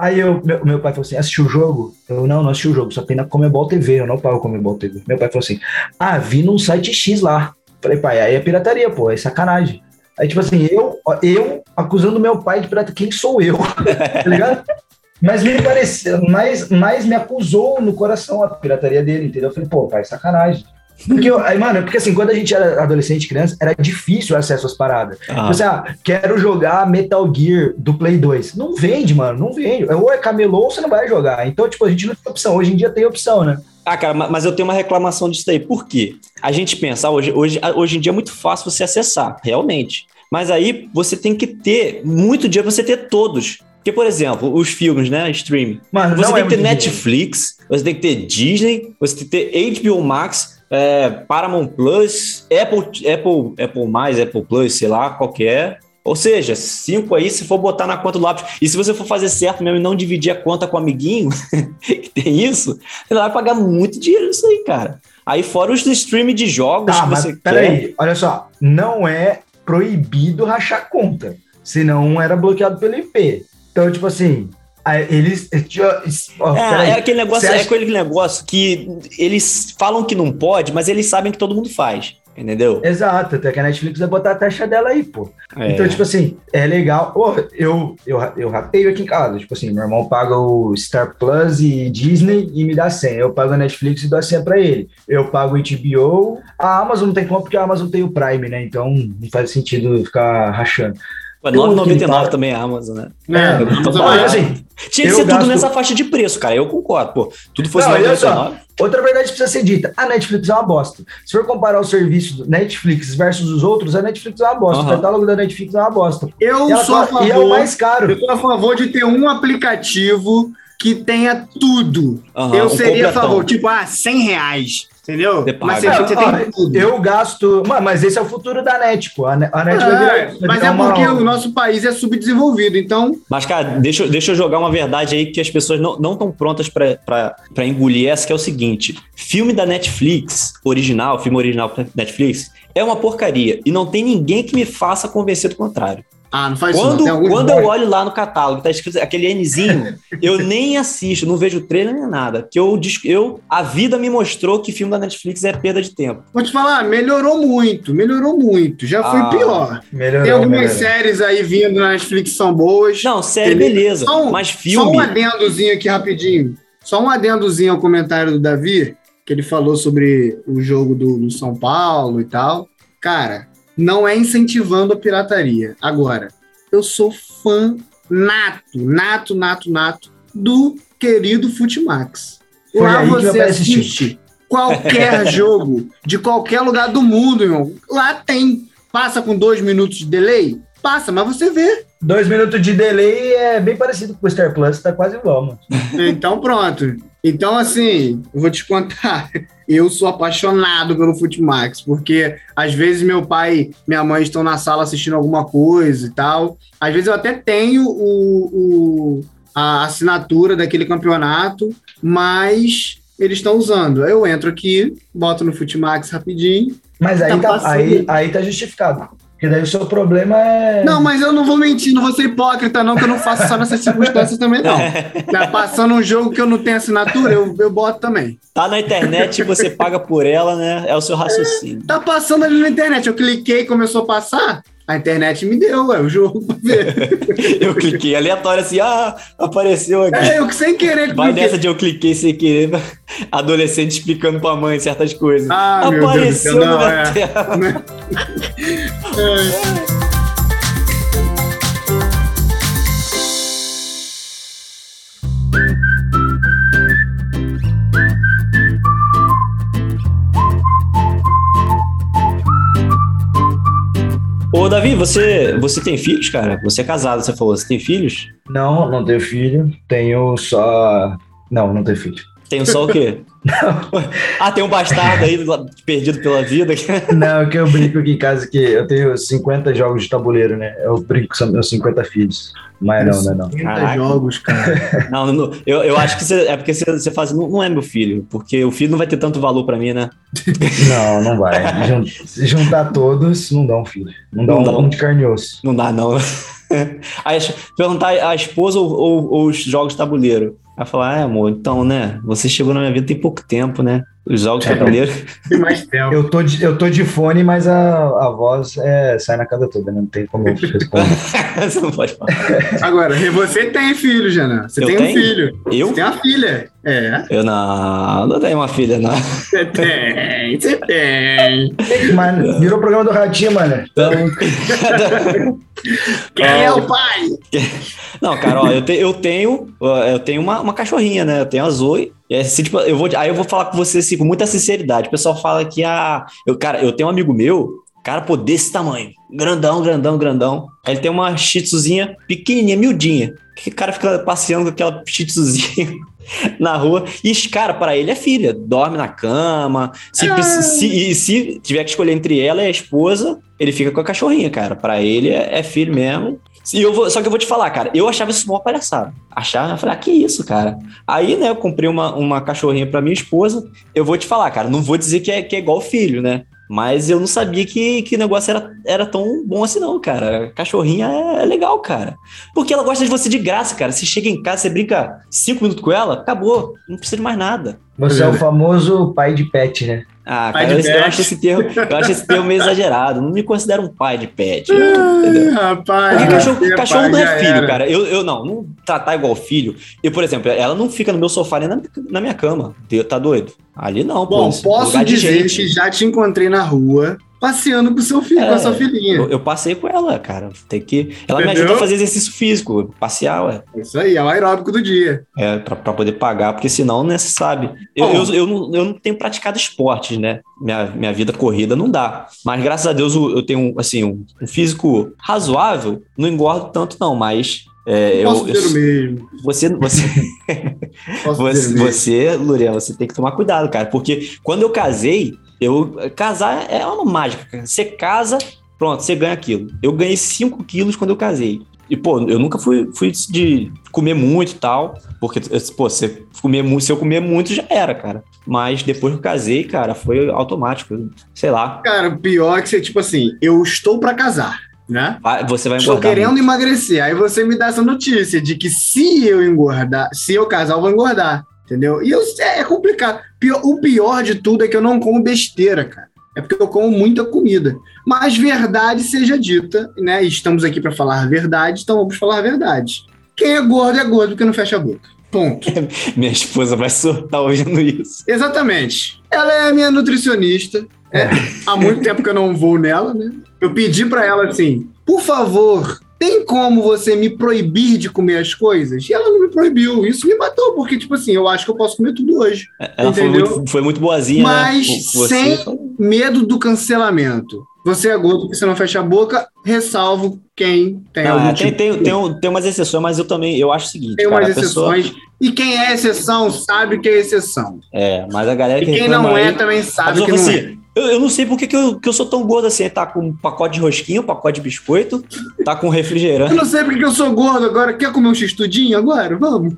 Aí eu, meu, meu pai falou assim: assistiu o jogo? Eu não, não assisti o jogo, só tem na Comebol TV, eu não pago Comebol TV. Meu pai falou assim: ah, vi num site X lá. Falei, pai, aí é pirataria, pô, é sacanagem. Aí, tipo assim, eu, eu acusando meu pai de pirata, quem sou eu? tá ligado? Mas me pareceu, mas, mas me acusou no coração a pirataria dele, entendeu? Eu falei, pô, pai, sacanagem. Porque, mano, porque assim, quando a gente era adolescente, criança, era difícil o acesso às paradas. Ah. Você, ah, quero jogar Metal Gear do Play 2. Não vende, mano, não vende. Ou é camelô ou você não vai jogar. Então, tipo, a gente não tem opção. Hoje em dia tem opção, né? Ah, cara, ma- mas eu tenho uma reclamação disso aí. Por quê? A gente pensa, ah, hoje, hoje, ah, hoje em dia é muito fácil você acessar, realmente. Mas aí você tem que ter muito dinheiro pra você ter todos. Porque, por exemplo, os filmes, né? Streaming. Mano, Você tem é que ter Netflix, você tem que ter Disney, você tem que ter HBO Max, é, Paramount Plus, Apple, Apple, Apple mais, Apple Plus, sei lá, qualquer. Ou seja, cinco aí se for botar na conta do lápis. E se você for fazer certo mesmo e não dividir a conta com o amiguinho, que tem isso, você vai pagar muito dinheiro nisso aí, cara. Aí fora os streaming de jogos Tá, que mas você quer. peraí, olha só, não é proibido rachar conta, senão era bloqueado pelo IP. Então, tipo assim, eles. ó, É, peraí. é aquele negócio, é acha- aquele negócio que eles falam que não pode, mas eles sabem que todo mundo faz. Entendeu? Exato, até que a Netflix vai botar a taxa dela aí, pô. É. Então, tipo assim, é legal. Pô, eu, eu, eu rateio aqui em casa. Tipo assim, meu irmão paga o Star Plus e Disney e me dá 100. Eu pago a Netflix e dou a 100 pra ele. Eu pago o HBO. A Amazon não tem como, porque a Amazon tem o Prime, né? Então não faz sentido ficar rachando. Em 9,99 casa- também a Amazon, né? É, Olha, olha, assim, Tinha que ser tudo gasto- nessa faixa de preço, cara. Eu concordo. Pô, tudo fosse Não, olha só. 9,99. outra verdade precisa ser dita. A Netflix é uma bosta. Se for comparar o serviço do Netflix versus os outros, a Netflix é uma bosta. Aham. O catálogo da Netflix é uma bosta. eu E, sou a tá- e é o favor. mais caro. Eu sou a favor de ter um aplicativo que tenha tudo. Aham, eu um seria a favor, tipo, ah, 100 reais. Entendeu? Você. Mas você, você tem tudo. Eu gasto. Mano, mas esse é o futuro da net, pô. A net, vai virar- É, vai mas virar é porque o nosso país é subdesenvolvido, então Mas, cara, deixa, eu- deixa eu jogar uma verdade aí que as pessoas não estão prontas pra engolir essa, que é o seguinte: filme da Netflix, original, filme original da Netflix, é uma porcaria. E não tem ninguém que me faça convencer do contrário. Ah, não faz isso. Quando, não. Tem alguns quando eu olho lá no catálogo, tá escrito aquele Nzinho, eu nem assisto, não vejo trailer nem nada. Que eu, eu, a vida me mostrou que filme da Netflix é perda de tempo. Vou te falar, melhorou muito, melhorou muito. Já foi Ah, pior. Melhorou, Tem algumas melhorou. séries aí vindo na Netflix que são boas. Não, série, Entendeu? beleza. Só um- mas Só um filme. adendozinho aqui rapidinho. Só um adendozinho ao comentário do Davi, que ele falou sobre o jogo do, do São Paulo e tal. Cara, não é incentivando a pirataria. Agora, eu sou fã nato, nato, nato, nato do querido Futimax. Foi Lá você assiste qualquer jogo de qualquer lugar do mundo, irmão. Lá tem. Passa com dois minutos de delay? Passa, mas você vê. Dois minutos de delay é bem parecido com o Star Plus, tá quase igual, mano. Então pronto. Então, assim, eu vou te contar. Eu sou apaixonado pelo Futimax, porque às vezes meu pai e minha mãe estão na sala assistindo alguma coisa e tal. Às vezes eu até tenho o, o- a assinatura daquele campeonato, mas eles estão usando. Eu entro aqui, boto no Futimax rapidinho. Mas aí Tá tá, aí, aí tá justificado. Porque daí o seu problema é. Não, mas eu não vou mentir, não vou ser hipócrita, não, que eu não faço só nessas circunstâncias também, não. Tá passando um jogo que eu não tenho assinatura, eu, eu boto também. Tá na internet e você paga por ela, né? É o seu raciocínio. Tá passando ali na internet. Eu cliquei, começou a passar. A internet me deu, ué, o jogo pra ver. Eu cliquei aleatório assim, ah, apareceu aqui. É, eu sem querer Vai cliquei. nessa de eu cliquei sem querer, adolescente explicando pra mãe certas coisas. Ah, meu Deus do Apareceu céu, não, na é. tela. Ô, Davi, você, você tem filhos, cara? Você é casado, você falou. Você tem filhos? Não, não tenho filho. Tenho só. Não, não tenho filho. Tem só o quê? ah, tem um bastardo aí perdido pela vida. Não, que eu brinco aqui em casa que eu tenho 50 jogos de tabuleiro, né? Eu brinco que são meus 50 filhos. Mas não, não é não. 30 Caraca. jogos, cara. Não, não, eu, eu acho que você, é porque você, você faz. Não, não é meu filho, porque o filho não vai ter tanto valor pra mim, né? Não, não vai. Se juntar todos, não dá um filho. Não dá Não um, dá. um de carne e osso. Não dá, não. Aí perguntar a esposa ou, ou- ou os jogos de tabuleiro. Ela falar, ah, amor, então, né? Você chegou na minha vida tem pouco tempo, né? Os jogos de É. mais tempo. Eu tô de, eu tô de fone, mas a, a voz é, sai na casa toda, né? Não tem como responder. você não pode falar. Agora, você tem filho, Jana. Você Eu tem tenho? um filho. Eu? Você tem uma filha. É. Eu não, não tenho uma filha, não. Você tem, você tem. Mano, virou o programa do Ratinho, mano. Então, Quem é o pai? Não, cara, ó, eu, te- eu tenho, eu tenho uma, uma cachorrinha, né? Eu tenho a Zoe. E assim, tipo, eu vou, aí eu vou falar com você assim, com muita sinceridade. O pessoal fala que a. Eu, cara, eu tenho um amigo meu, cara, pô, desse tamanho. Grandão, grandão, grandão. Aí ele tem uma shih tzuzinha pequenininha, miudinha. Que o cara fica passeando com aquela shih tzuzinha na rua. E, cara, para ele é filha. Dorme na cama. Se, Ah. se, e se tiver que escolher entre ela e a esposa, ele fica com a cachorrinha, cara. Para ele é, é filho mesmo. Eu vou, só que eu vou te falar, cara, eu achava isso uma palhaçada. Achava, eu falei, ah, que isso, cara. Aí, né, eu comprei uma, uma cachorrinha pra minha esposa. Eu vou te falar, cara, não vou dizer que é, que é igual filho, né? Mas eu não sabia que, que o negócio era, era tão bom assim, não, cara. Cachorrinha é, é legal, cara. Porque ela gosta de você de graça, cara. Você chega em casa, você brinca cinco minutos com ela, acabou. Não precisa de mais nada. Você é o famoso pai de pet, né? Ah, Pai cara, de eu, eu pet. acho esse termo, eu acho esse termo meio exagerado. Não me considero um pai de pet. Ah, rapaz. Porque cachorro, cachorro pai, não é filho, era. cara. Eu, eu não, não tratar igual filho. Eu, por exemplo, ela não fica no meu sofá nem na, na minha cama. Tá doido? Ali não, pô. Bom, posso dizer gente. que já te encontrei na rua passeando com seu filho, É, com a sua filhinha. Eu, eu passei com ela, cara. Tem que. Ela me Entendeu? ajuda a fazer exercício físico, passear, ué. Isso aí, é o aeróbico do dia. É, pra, pra poder pagar, porque senão, né, você sabe. Eu, eu, eu, não, eu não tenho praticado esportes, né? Minha, minha vida corrida não dá. Mas graças a Deus eu, eu tenho, assim, um, um físico razoável. Não engordo tanto, não, mas. É, eu, Posso eu- o mesmo. você, você, Você, mesmo. você, Luriel, você tem que tomar cuidado, cara. Porque quando eu casei, eu casar é uma mágica, cara. Você casa, pronto, você ganha aquilo. Eu ganhei 5 quilos quando eu casei. E, pô, eu nunca fui, fui de comer muito e tal. Porque, pô, você comer, se eu comer muito, já era, cara. Mas depois que eu casei, cara, foi automático. Sei lá. Cara, o pior é que você, tipo assim, eu estou pra casar, né? vai- Você vai Estou engordar. querendo muito. emagrecer. Aí você me dá essa notícia de que se eu engordar, se eu casar, eu vou engordar. Entendeu? E eu, é, é complicado. Pior- o pior de tudo é que eu não como besteira, cara. É porque eu como muita comida. Mas verdade seja dita, né? E Estamos aqui para falar a verdade, então vamos falar a verdade. Quem é gordo é gordo porque não fecha a boca. Ponto. Minha esposa vai surtar ouvindo isso. Exatamente. Ela é a minha nutricionista. É, há muito tempo que eu não vou nela, né? Eu pedi pra ela assim: por favor, tem como você me proibir de comer as coisas? E ela não me proibiu. Isso me matou, porque, tipo assim, eu acho que eu posso comer tudo hoje. Ela foi Entendeu? muito, foi muito boazinha, Mas né? com- com sem- você. Medo do cancelamento. Você é gordo porque você não fecha a boca, ressalvo quem tem Não, algum tem, tipo tem, tem, um- tem umas exceções, mas eu também eu acho o seguinte, tem cara, umas a pessoa- exceções. E quem é exceção sabe que é exceção. é, mas a galera E que quem reclama não é aí, também sabe que não é. Eu, eu não sei por que, que, eu, que eu sou tão gordo assim, tá com um pacote de rosquinha, um pacote de biscoito, tá com Eu refrigerante. não sei porque que eu sou gordo agora. Quer comer um x-tudinho agora? Vamos.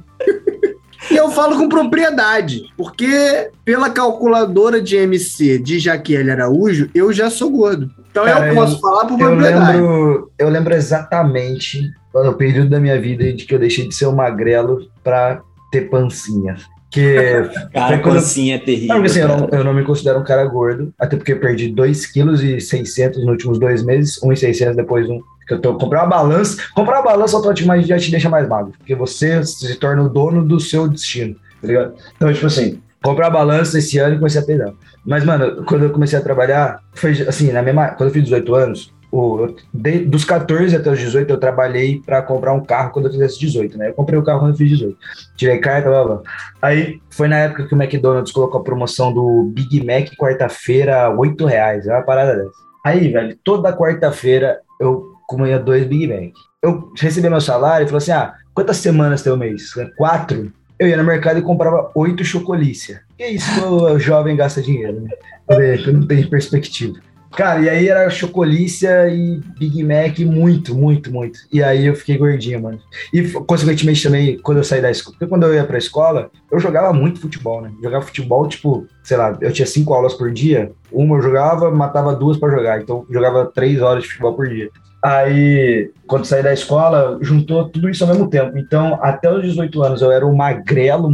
e eu falo com propriedade, porque pela calculadora de MC de Jaqueline Araújo, eu já sou gordo. Então Cara, eu posso falar por Eu propriedade. lembro, eu lembro exatamente o período da minha vida de que eu deixei de ser um magrelo pra ter pancinha. Que Cara, quando- pancinha é terrível. Não, assim, eu não, eu não me considero um cara gordo, até porque eu perdi 2,6 kg nos últimos dois meses, 1,600 depois um. Que eu tô comprar uma balança. Comprar uma balança automaticamente já te deixa mais magro, porque você se torna o dono do seu destino, tá ligado? Então, tipo assim, comprar a balança esse ano e comecei a pesar. Mas, mano, quando eu comecei a trabalhar, foi assim, na mesma. Quando eu fiz 18 anos, o, de- dos 14 até os 18, eu trabalhei pra comprar um carro quando eu fizesse 18, né? Eu comprei o carro quando eu fiz 18. Tirei carta, blá blá. Aí foi na época que o McDonald's colocou a promoção do Big Mac quarta-feira, 8 reais. É uma parada dessa. Aí, velho, toda quarta-feira eu comia dois Big Mac. Eu recebia meu salário e falei assim: ah, quantas semanas tem o mês? Quatro? Eu ia no mercado e comprava oito chocolícia. Que isso que o jovem gasta dinheiro, né? Não tenho perspectiva. Cara, e aí era chocolícia e Big Mac muito, muito, muito. E aí eu fiquei gordinho, mano. E, consequentemente, também, quando eu saí da escola, porque quando eu ia pra escola, eu jogava muito futebol, né? Jogava futebol, tipo, sei lá, eu tinha cinco aulas por dia. Uma eu jogava, matava duas pra jogar. Então, jogava três horas de futebol por dia. Aí, quando saí da escola, juntou tudo isso ao mesmo tempo. Então, até os 18 anos, eu era o magrelo,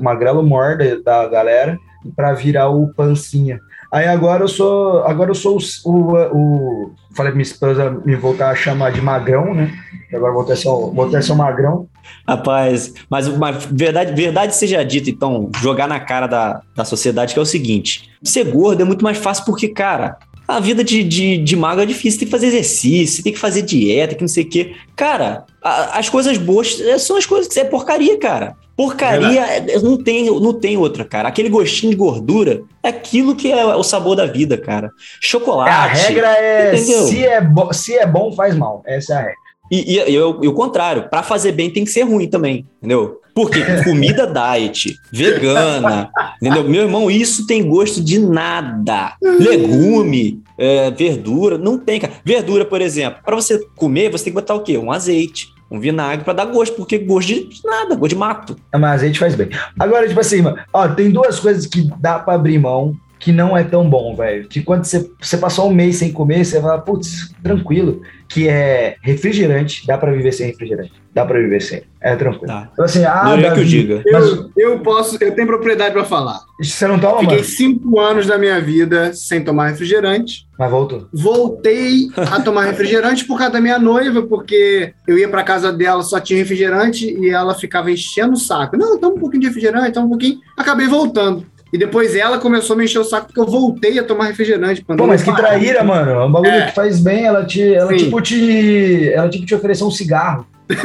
magrelo mor da, da galera, pra virar o pancinha. Aí agora eu sou, agora eu sou o, o, o falei pra minha esposa me voltar a chamar de magrão, né? Agora a ser, voltei a ser um magrão. Rapaz, mas uma verdade, verdade seja dita, então, jogar na cara da, da sociedade que é o seguinte: ser gordo é muito mais fácil porque, cara, a vida de, de, de mago é difícil, tem que fazer exercício, tem que fazer dieta, que não sei o quê. Cara, a, as coisas boas são as coisas que é porcaria, cara. Porcaria é, não tem, não tem outra, cara. Aquele gostinho de gordura é aquilo que é o sabor da vida, cara. Chocolate. A regra é se é, se é bom, faz mal. Essa é a regra. E, e, e, o contrário, para fazer bem tem que ser ruim também, entendeu? Porque comida diet, vegana, entendeu? Meu irmão, isso tem gosto de nada. Legume, é, verdura, não tem, cara. Verdura, por exemplo, para você comer, você tem que botar o quê? Um azeite, um vinagre para dar gosto, porque gosto de nada, gosto de mato. É, mas azeite faz bem. Agora, tipo assim, ó, tem duas coisas que dá para abrir mão que não é tão bom, velho. Que quando você, você passou um mês sem comer, você fala, putz, tranquilo. Que é refrigerante, dá para viver sem refrigerante. Dá para viver sem. É tranquilo. Tá. Então, assim, ah, não é que eu diga. Eu, eu posso, eu tenho propriedade para falar. Você não toma, Fiquei mano? cinco anos da minha vida sem tomar refrigerante. Mas voltou. Voltei a tomar refrigerante por causa da minha noiva, porque eu ia para casa dela, só tinha refrigerante e ela ficava enchendo o saco. Não, toma um pouquinho de refrigerante, toma um pouquinho. Acabei voltando. E depois ela começou a me encher o saco porque eu voltei a tomar refrigerante. Pô, mas que traíra, mano. É um bagulho é. que faz bem. Ela, te, ela tipo te. Ela tipo te ofereceu um cigarro.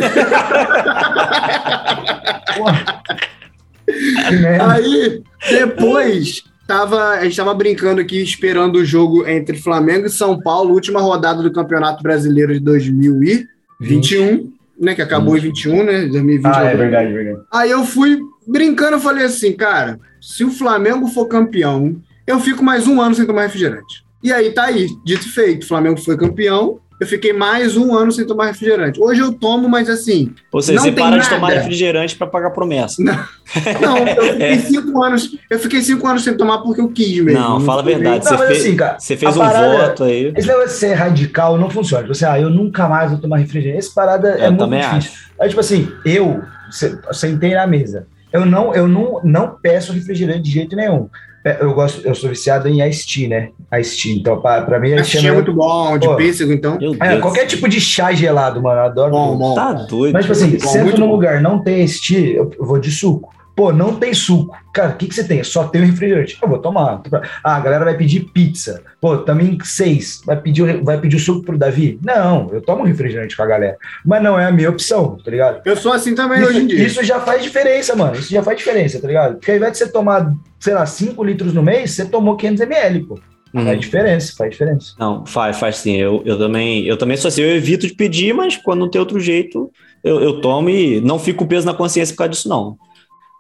Aí, depois, tava, a gente tava brincando aqui, esperando o jogo entre Flamengo e São Paulo, última rodada do Campeonato Brasileiro de 2021, 20. né? Que acabou 20. em 21, né? 2020. Ah, é verdade, é verdade. Aí eu fui brincando, eu falei assim, cara, se o Flamengo for campeão, eu fico mais um ano sem tomar refrigerante. E aí tá aí, dito e feito. O Flamengo foi campeão, eu fiquei mais um ano sem tomar refrigerante. Hoje eu tomo, mas assim. Ou seja, você para nada. de tomar refrigerante para pagar promessa. Não, não eu fiquei é. cinco anos. Eu fiquei cinco anos sem tomar porque eu quis mesmo. Não, fala a verdade. Não, você, fez, assim, cara, você fez um parada, voto aí. Esse negócio de ser radical não funciona. Você, ah, eu nunca mais vou tomar refrigerante. Essa parada é, é muito difícil. Acho. Aí, tipo assim, eu sentei na mesa. Eu não, eu não, não peço refrigerante de jeito nenhum. É, eu gosto, eu sou viciado em Ice Tea, né? Ice Tea. Então, para mim, Ice Tea é muito bom, de pêssego, então. É, qualquer tipo de chá gelado, mano. Eu adoro. Bom, bom. Tá doido. Mas, tipo assim, bom, sento num lugar, não tem Ice Tea, eu vou de suco. Pô, não tem suco. Cara, o que, que você tem? Só tem o refrigerante. Eu vou tomar. Ah, a galera vai pedir pizza. Pô, também seis. Vai pedir, vai pedir o suco pro Davi? Não, eu tomo refrigerante com a galera. Mas não é a minha opção, tá ligado? Eu sou assim também isso, hoje em dia. Isso já faz diferença, mano. Isso já faz diferença, tá ligado? Porque ao invés de você tomar, sei lá, 5 litros no mês, você tomou 500 ml, pô. Hum. Faz diferença, faz diferença. Não, faz, faz sim. Eu, eu, também, eu também sou assim, eu evito de pedir, mas quando não tem outro jeito, eu, eu tomo e não fico peso na consciência por causa disso, não.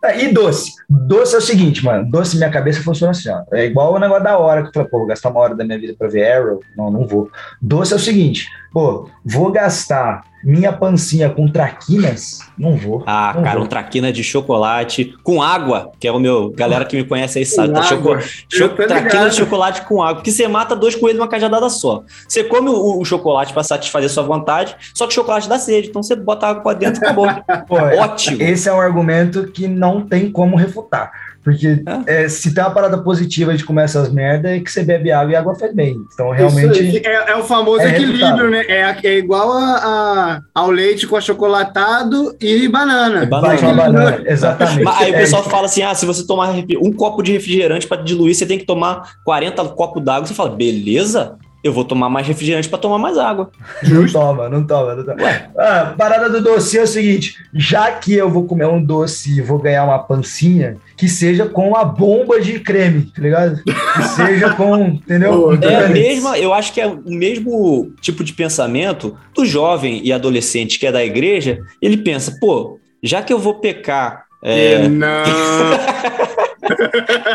É, e doce. Doce é o seguinte, mano. Doce, minha cabeça funciona assim, ó. É igual o negócio da hora, que eu falei, pô, vou gastar uma hora da minha vida pra ver Arrow. Não, não vou. Doce é o seguinte, pô, vou gastar minha pancinha com traquinas? Não vou. Ah, não cara, vou. um traquina de chocolate com água, que é o meu. Galera que me conhece aí sabe. Tá choco, cho, traquina de chocolate com água. Porque você mata dois coelhos numa cajadada só. Você come o, o chocolate para satisfazer sua vontade, só que o chocolate dá sede. Então você bota água pra dentro e acabou. Pô, Ótimo. Esse é um argumento que não tem como refutar. Porque é. É, se tem uma parada positiva de comer essas merda é que você bebe água e água faz bem. Então, realmente. É, é, o famoso é equilíbrio, né? É, é igual a, a, ao leite com achocolatado e banana. banana. Uma banana. Exatamente. Mas aí o pessoal fala assim: ah, se você tomar um copo de refrigerante para diluir, você tem que tomar 40 copos d'água. Você fala, beleza? Eu vou tomar mais refrigerante para tomar mais água. Não toma, não toma, não toma. Ah, parada do doce é o seguinte: já que eu vou comer um doce e vou ganhar uma pancinha, que seja com a bomba de creme, tá ligado? Que seja com, entendeu? É a mesma, eu acho que é o mesmo tipo de pensamento do jovem e adolescente que é da igreja. Ele pensa, pô, já que eu vou pecar. É... Não.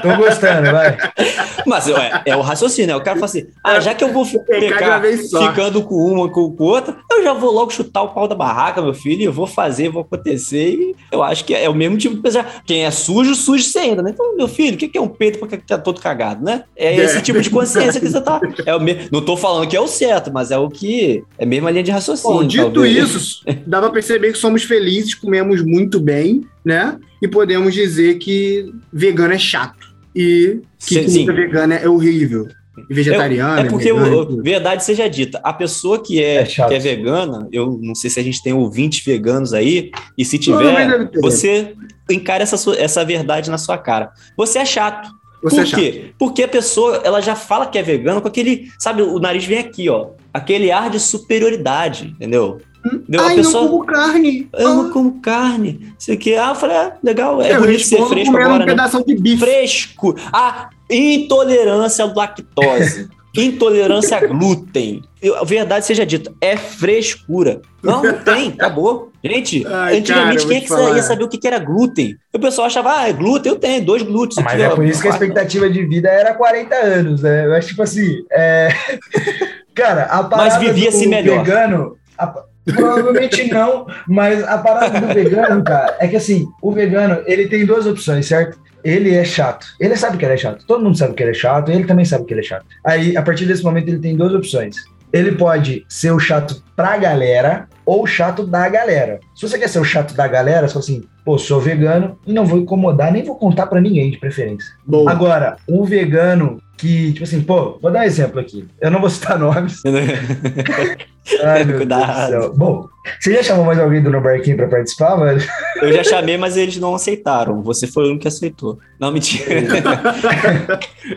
Tô gostando, vai. Mas é, é o raciocínio, né? O cara fala assim: ah, já que eu vou ficar ficando com uma, com, com outra, eu já vou logo chutar o pau da barraca, meu filho, eu vou fazer, vou acontecer. E eu acho que é o mesmo tipo de pensar. Quem é sujo, sujo se ainda, né? Então, meu filho, o que é um peito porque tá todo cagado, né? É, é esse tipo de consciência que você tá. É o mesmo, não tô falando que é o certo, mas é o que. É a mesma linha de raciocínio. Bom, dito talvez. isso, dá pra perceber que somos felizes, comemos muito bem, né? E podemos dizer que vegano é chato. e que Sim, comida vegana é horrível. E vegetariana. É, é porque, o- verdade seja dita, a pessoa que é, É chato. que é vegana, eu não sei se a gente tem ouvintes veganos aí, e se tiver, você encara essa, sua- essa verdade na sua cara. Você é chato. Você Por é chato. quê? Porque a pessoa, ela já fala que é vegana com aquele, sabe, o nariz vem aqui, ó, aquele ar de superioridade, entendeu? Entendeu? Ai, pessoa, não como carne. eu Ah, não como carne, isso aqui, ah, eu falei, ah, legal, é eu bonito ser fresco agora, um né? pedaço de bife. Fresco. Ah, intolerância à lactose. intolerância a glúten. Eu- A verdade seja dita, é frescura. Não, não tem, acabou. Gente, Ai, antigamente cara, quem é que falar. ia saber o que que era glúten? O pessoal achava, ah, é glúten, eu tenho dois glúteos. Mas aqui, é ó. por isso que a expectativa de vida era 40 anos, né? Eu acho tipo assim, é... cara, a parada vivia-se do melhor. vegano, a- provavelmente não, mas a parada do vegano, cara, é que assim, o vegano, ele tem duas opções, certo? Ele é chato. Ele sabe que ele é chato. Todo mundo sabe que ele é chato, ele também sabe que ele é chato. Aí, a partir desse momento, ele tem duas opções. Ele pode ser o chato pra galera ou o chato da galera. Se você quer ser o chato da galera, você fala assim, pô, sou vegano e não vou incomodar, nem vou contar pra ninguém de preferência. Bom, Agora, um vegano que, tipo assim, pô, vou dar um exemplo aqui. Eu não vou citar nomes. Ai, meu Cuidado. Deus do céu. Bom, você já chamou mais alguém do No Barquinho pra participar, velho? Eu já chamei, mas eles não aceitaram. Você foi o único que aceitou. Não, mentira.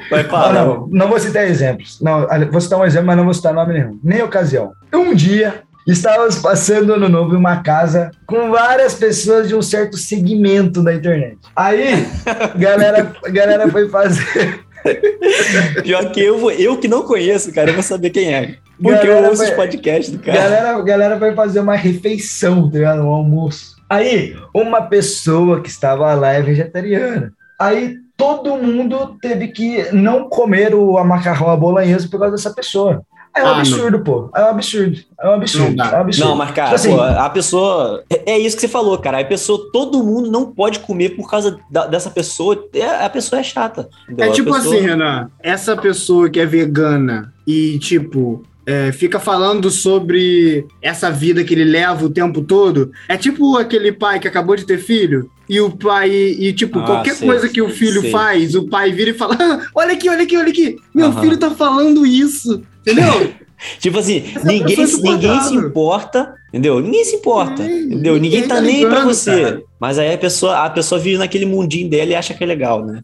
Vai falar. não, não vou citar exemplos. Não, vou citar um exemplo, mas não vou citar nome nenhum. Nem ocasião. Um dia, estávamos passando ano novo em uma casa com várias pessoas de um certo segmento da internet. Aí, galera, galera foi fazer. Pior que eu, vou- eu que não conheço, cara, eu vou saber quem é. Porque Galera, eu ouço os vai- podcasts do cara. Galera, galera foi fazer uma refeição, tá ligado? Um almoço. Aí, uma pessoa que estava lá é vegetariana. Aí, todo mundo teve que não comer o a macarrão à bolonhesa por causa dessa pessoa. É um Ah, não. absurdo, pô. É um absurdo. É um absurdo. Não. É um absurdo. Não, mas cara, Tipo assim, pô, a pessoa. É é isso que você falou, cara. A pessoa, todo mundo não pode comer por causa da- dessa pessoa. É- a pessoa é chata. entendeu? É tipo pessoa- assim, Renan, essa pessoa que é vegana e, tipo, é, fica falando sobre essa vida que ele leva o tempo todo, é tipo aquele pai que acabou de ter filho e o pai, e, tipo, Ah, qualquer sei, coisa que o filho sei. faz, o pai vira e fala: "Ah, olha aqui, olha aqui, olha aqui, meu filho tá falando isso, entendeu? Tipo assim, Essa ninguém, é ninguém se importa, entendeu? Ninguém se importa, É, entendeu? Ninguém ninguém tá tá nem pra ligando, você. cara. Mas aí a pessoa, a pessoa vive naquele mundinho dela e acha que é legal, né?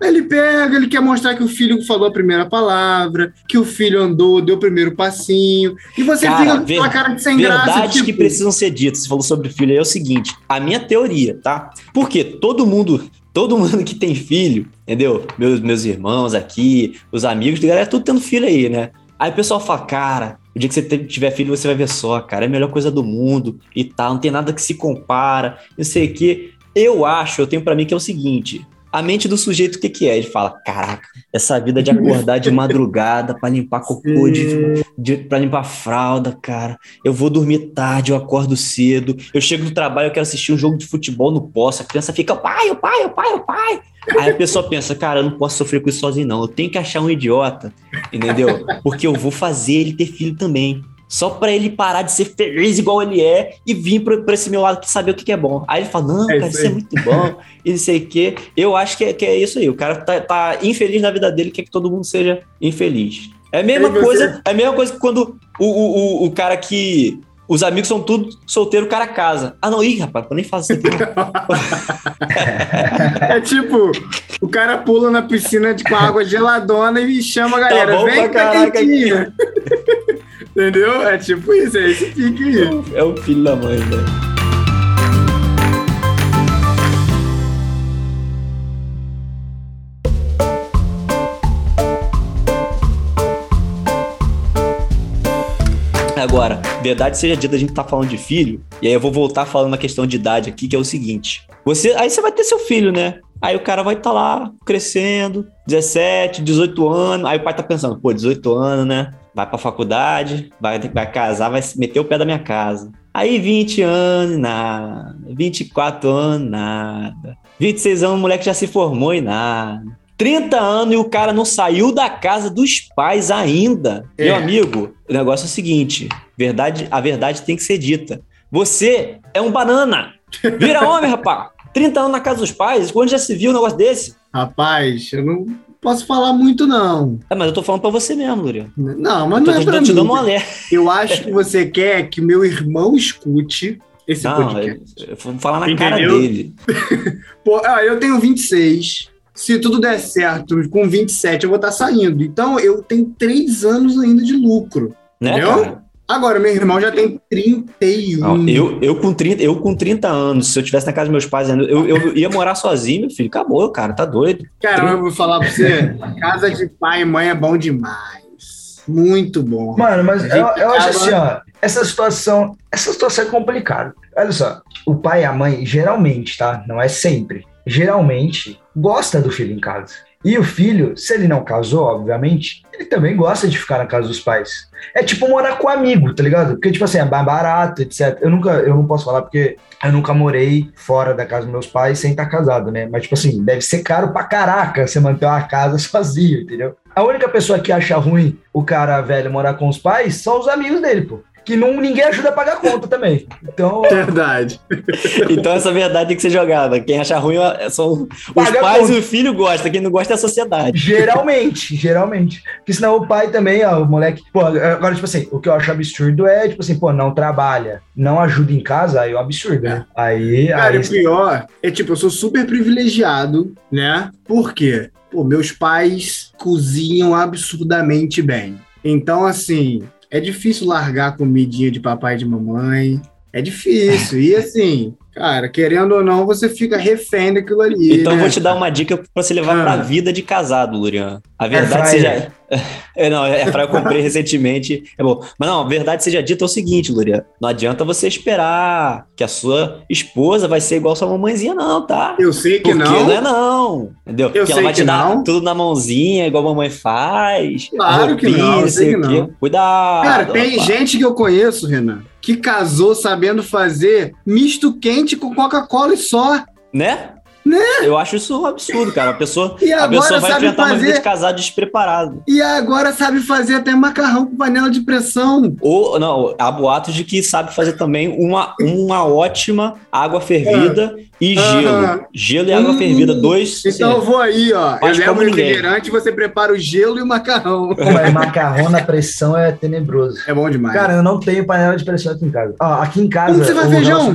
Ele pega, ele quer mostrar que o filho falou a primeira palavra, que o filho andou, deu o primeiro passinho, e você Cara, fica com ver- aquela cara de sem graça, Verdades tipo, que precisam ser ditas. Você falou sobre filho aí é o seguinte: a minha teoria, tá? Porque todo mundo, todo mundo que tem filho, entendeu? Meus, meus irmãos aqui, os amigos, a galera, tudo tendo filho aí, né? Aí o pessoal fala, cara, o dia que você tiver filho, você vai ver só, cara, é a melhor coisa do mundo e tal, não tem nada que se compara, não sei o quê. Eu acho, eu tenho pra mim que é o seguinte. A mente do sujeito, o que, que é? Ele fala: Caraca, essa vida de acordar de madrugada pra limpar cocô, de, de, pra limpar fralda, cara. Eu vou dormir tarde, eu acordo cedo. Eu chego do trabalho, eu quero assistir um jogo de futebol, não posso. A criança fica, pai, o pai, o pai, o pai. Aí a pessoa pensa, cara, eu não posso sofrer com isso sozinho, não. Eu tenho que achar um idiota, entendeu? Porque eu vou fazer ele ter filho também. Só pra ele parar de ser feliz igual ele é e vir pra, pra esse meu lado que saber o que, que é bom. Aí ele fala, não, É cara, isso isso é muito bom, e não sei o quê. Eu acho que é, que é isso aí. O cara tá, tá infeliz na vida dele, quer que todo mundo seja infeliz. É a mesma coisa, é a mesma coisa que quando o, o, o, o cara que. Os amigos são tudo solteiro, cara casa. Ah, não, ih, rapaz, eu nem faço isso aqui. É tipo, o cara pula na piscina de, com água geladona e chama a galera. Tá bom Vem pra tá quentinha. Entendeu? É tipo isso, é esse pique aí. É o filho da mãe, velho. Agora, verdade seja dita, a gente tá falando de filho, e aí eu vou voltar falando na questão de idade aqui, que é o seguinte. Você, aí você vai ter seu filho, né? Aí o cara vai estar tá lá crescendo, 17, 18 anos. Aí o pai tá pensando, pô, 18 anos, né? Vai pra faculdade, vai, vai casar, vai meter o pé da minha casa. Aí 20 anos, nada. 24 anos, nada. 26 anos, o moleque já se formou e nada. 30 anos e o cara não saiu da casa dos pais ainda. É. Meu amigo, o negócio é o seguinte: verdade, a verdade tem que ser dita. Você é um banana. Vira homem, rapaz. 30 anos na casa dos pais, quando já se viu um negócio desse? Rapaz, eu não posso falar muito, não. É, mas eu tô falando pra você mesmo, Lurian. Não, mas Eu não tô é te, pra tô te mim. dando um alerta. Eu acho que você quer que o meu irmão escute esse Não, eu, podcast. eu vou falar na cara Entendeu? dele. Pô, ah, eu tenho 26. Se tudo der certo, com 27 eu vou estar saindo. Então eu tenho três anos ainda de lucro. Né, Entendeu? cara? Agora, meu irmão já tem 31. Não, eu, eu, com 30, eu com 30 anos, se eu tivesse na casa dos meus pais, ainda, eu, eu ia morar sozinho, meu filho. Acabou, cara, tá doido. Cara, eu vou falar pra você: casa de pai e mãe é bom demais. Muito bom. Mano, mas eu, eu acho assim, ó, essa situação, essa situação é complicada. Olha só, o pai e a mãe, geralmente, tá? Não é sempre. Geralmente, gosta do filho em casa. E o filho, se ele não casou, obviamente, ele também gosta de ficar na casa dos pais. É tipo morar com amigo, tá ligado? Porque, tipo assim, é mais barato, etc. Eu nunca, eu não posso falar porque eu nunca morei fora da casa dos meus pais sem estar casado, né? Mas, tipo assim, deve ser caro pra caraca você manter uma casa sozinho, entendeu? A única pessoa que acha ruim o cara velho morar com os pais são os amigos dele, pô. Que não, ninguém ajuda a pagar a conta também. Então, Verdade. Então essa verdade tem que ser jogada. Quem acha ruim é- são os Paga pais conta. e o filho gosta. Quem não gosta é a sociedade. geralmente, geralmente. Porque senão o pai também, ó, o moleque. Pô, agora, tipo assim, o que eu acho absurdo é, tipo assim, pô, não trabalha, não ajuda em casa, aí é um absurdo, né? Aí. Cara, aí o pior é tipo, eu sou super privilegiado, né? Por quê? Pô, meus pais cozinham absurdamente bem. Então, assim, é difícil largar a comidinha de papai e de mamãe. É difícil. E assim, cara, querendo ou não, você fica refém daquilo ali. Então eu né? vou te dar uma dica pra você levar Ah. pra vida de casado, Lurian. A verdade fryer. seja. É, não, é pra eu comprei recentemente. É bom. Mas não, a verdade seja dita é o seguinte, Lurian. Não adianta você esperar que a sua esposa vai ser igual sua mamãezinha, não, tá? Eu sei que Porque não. não é não, entendeu? Eu Porque ela sei vai te dar não. tudo na mãozinha, igual a mamãe faz. Claro que não, eu sei que não. Cuidado. Cara, tem rapaz. gente que eu conheço, Renan, que casou sabendo fazer misto quente com Coca-Cola e só. Né? Né? Eu acho isso um absurdo, cara. A pessoa, E a pessoa vai enfrentar uma vida fazer. de casado despreparado. E agora sabe fazer até macarrão com panela de pressão. Ou, não, há boatos de que sabe fazer também uma, uma ótima água fervida e gelo. Aham. Gelo e água Hum, Fervida, dois. Então eu vou aí, ó. Faz eu levo o refrigerante, você prepara o gelo e o macarrão. Pô, mas macarrão na pressão é tenebroso. É bom demais. Cara, eu não tenho panela de pressão aqui em casa. Ó, aqui em casa. Como você faz o feijão?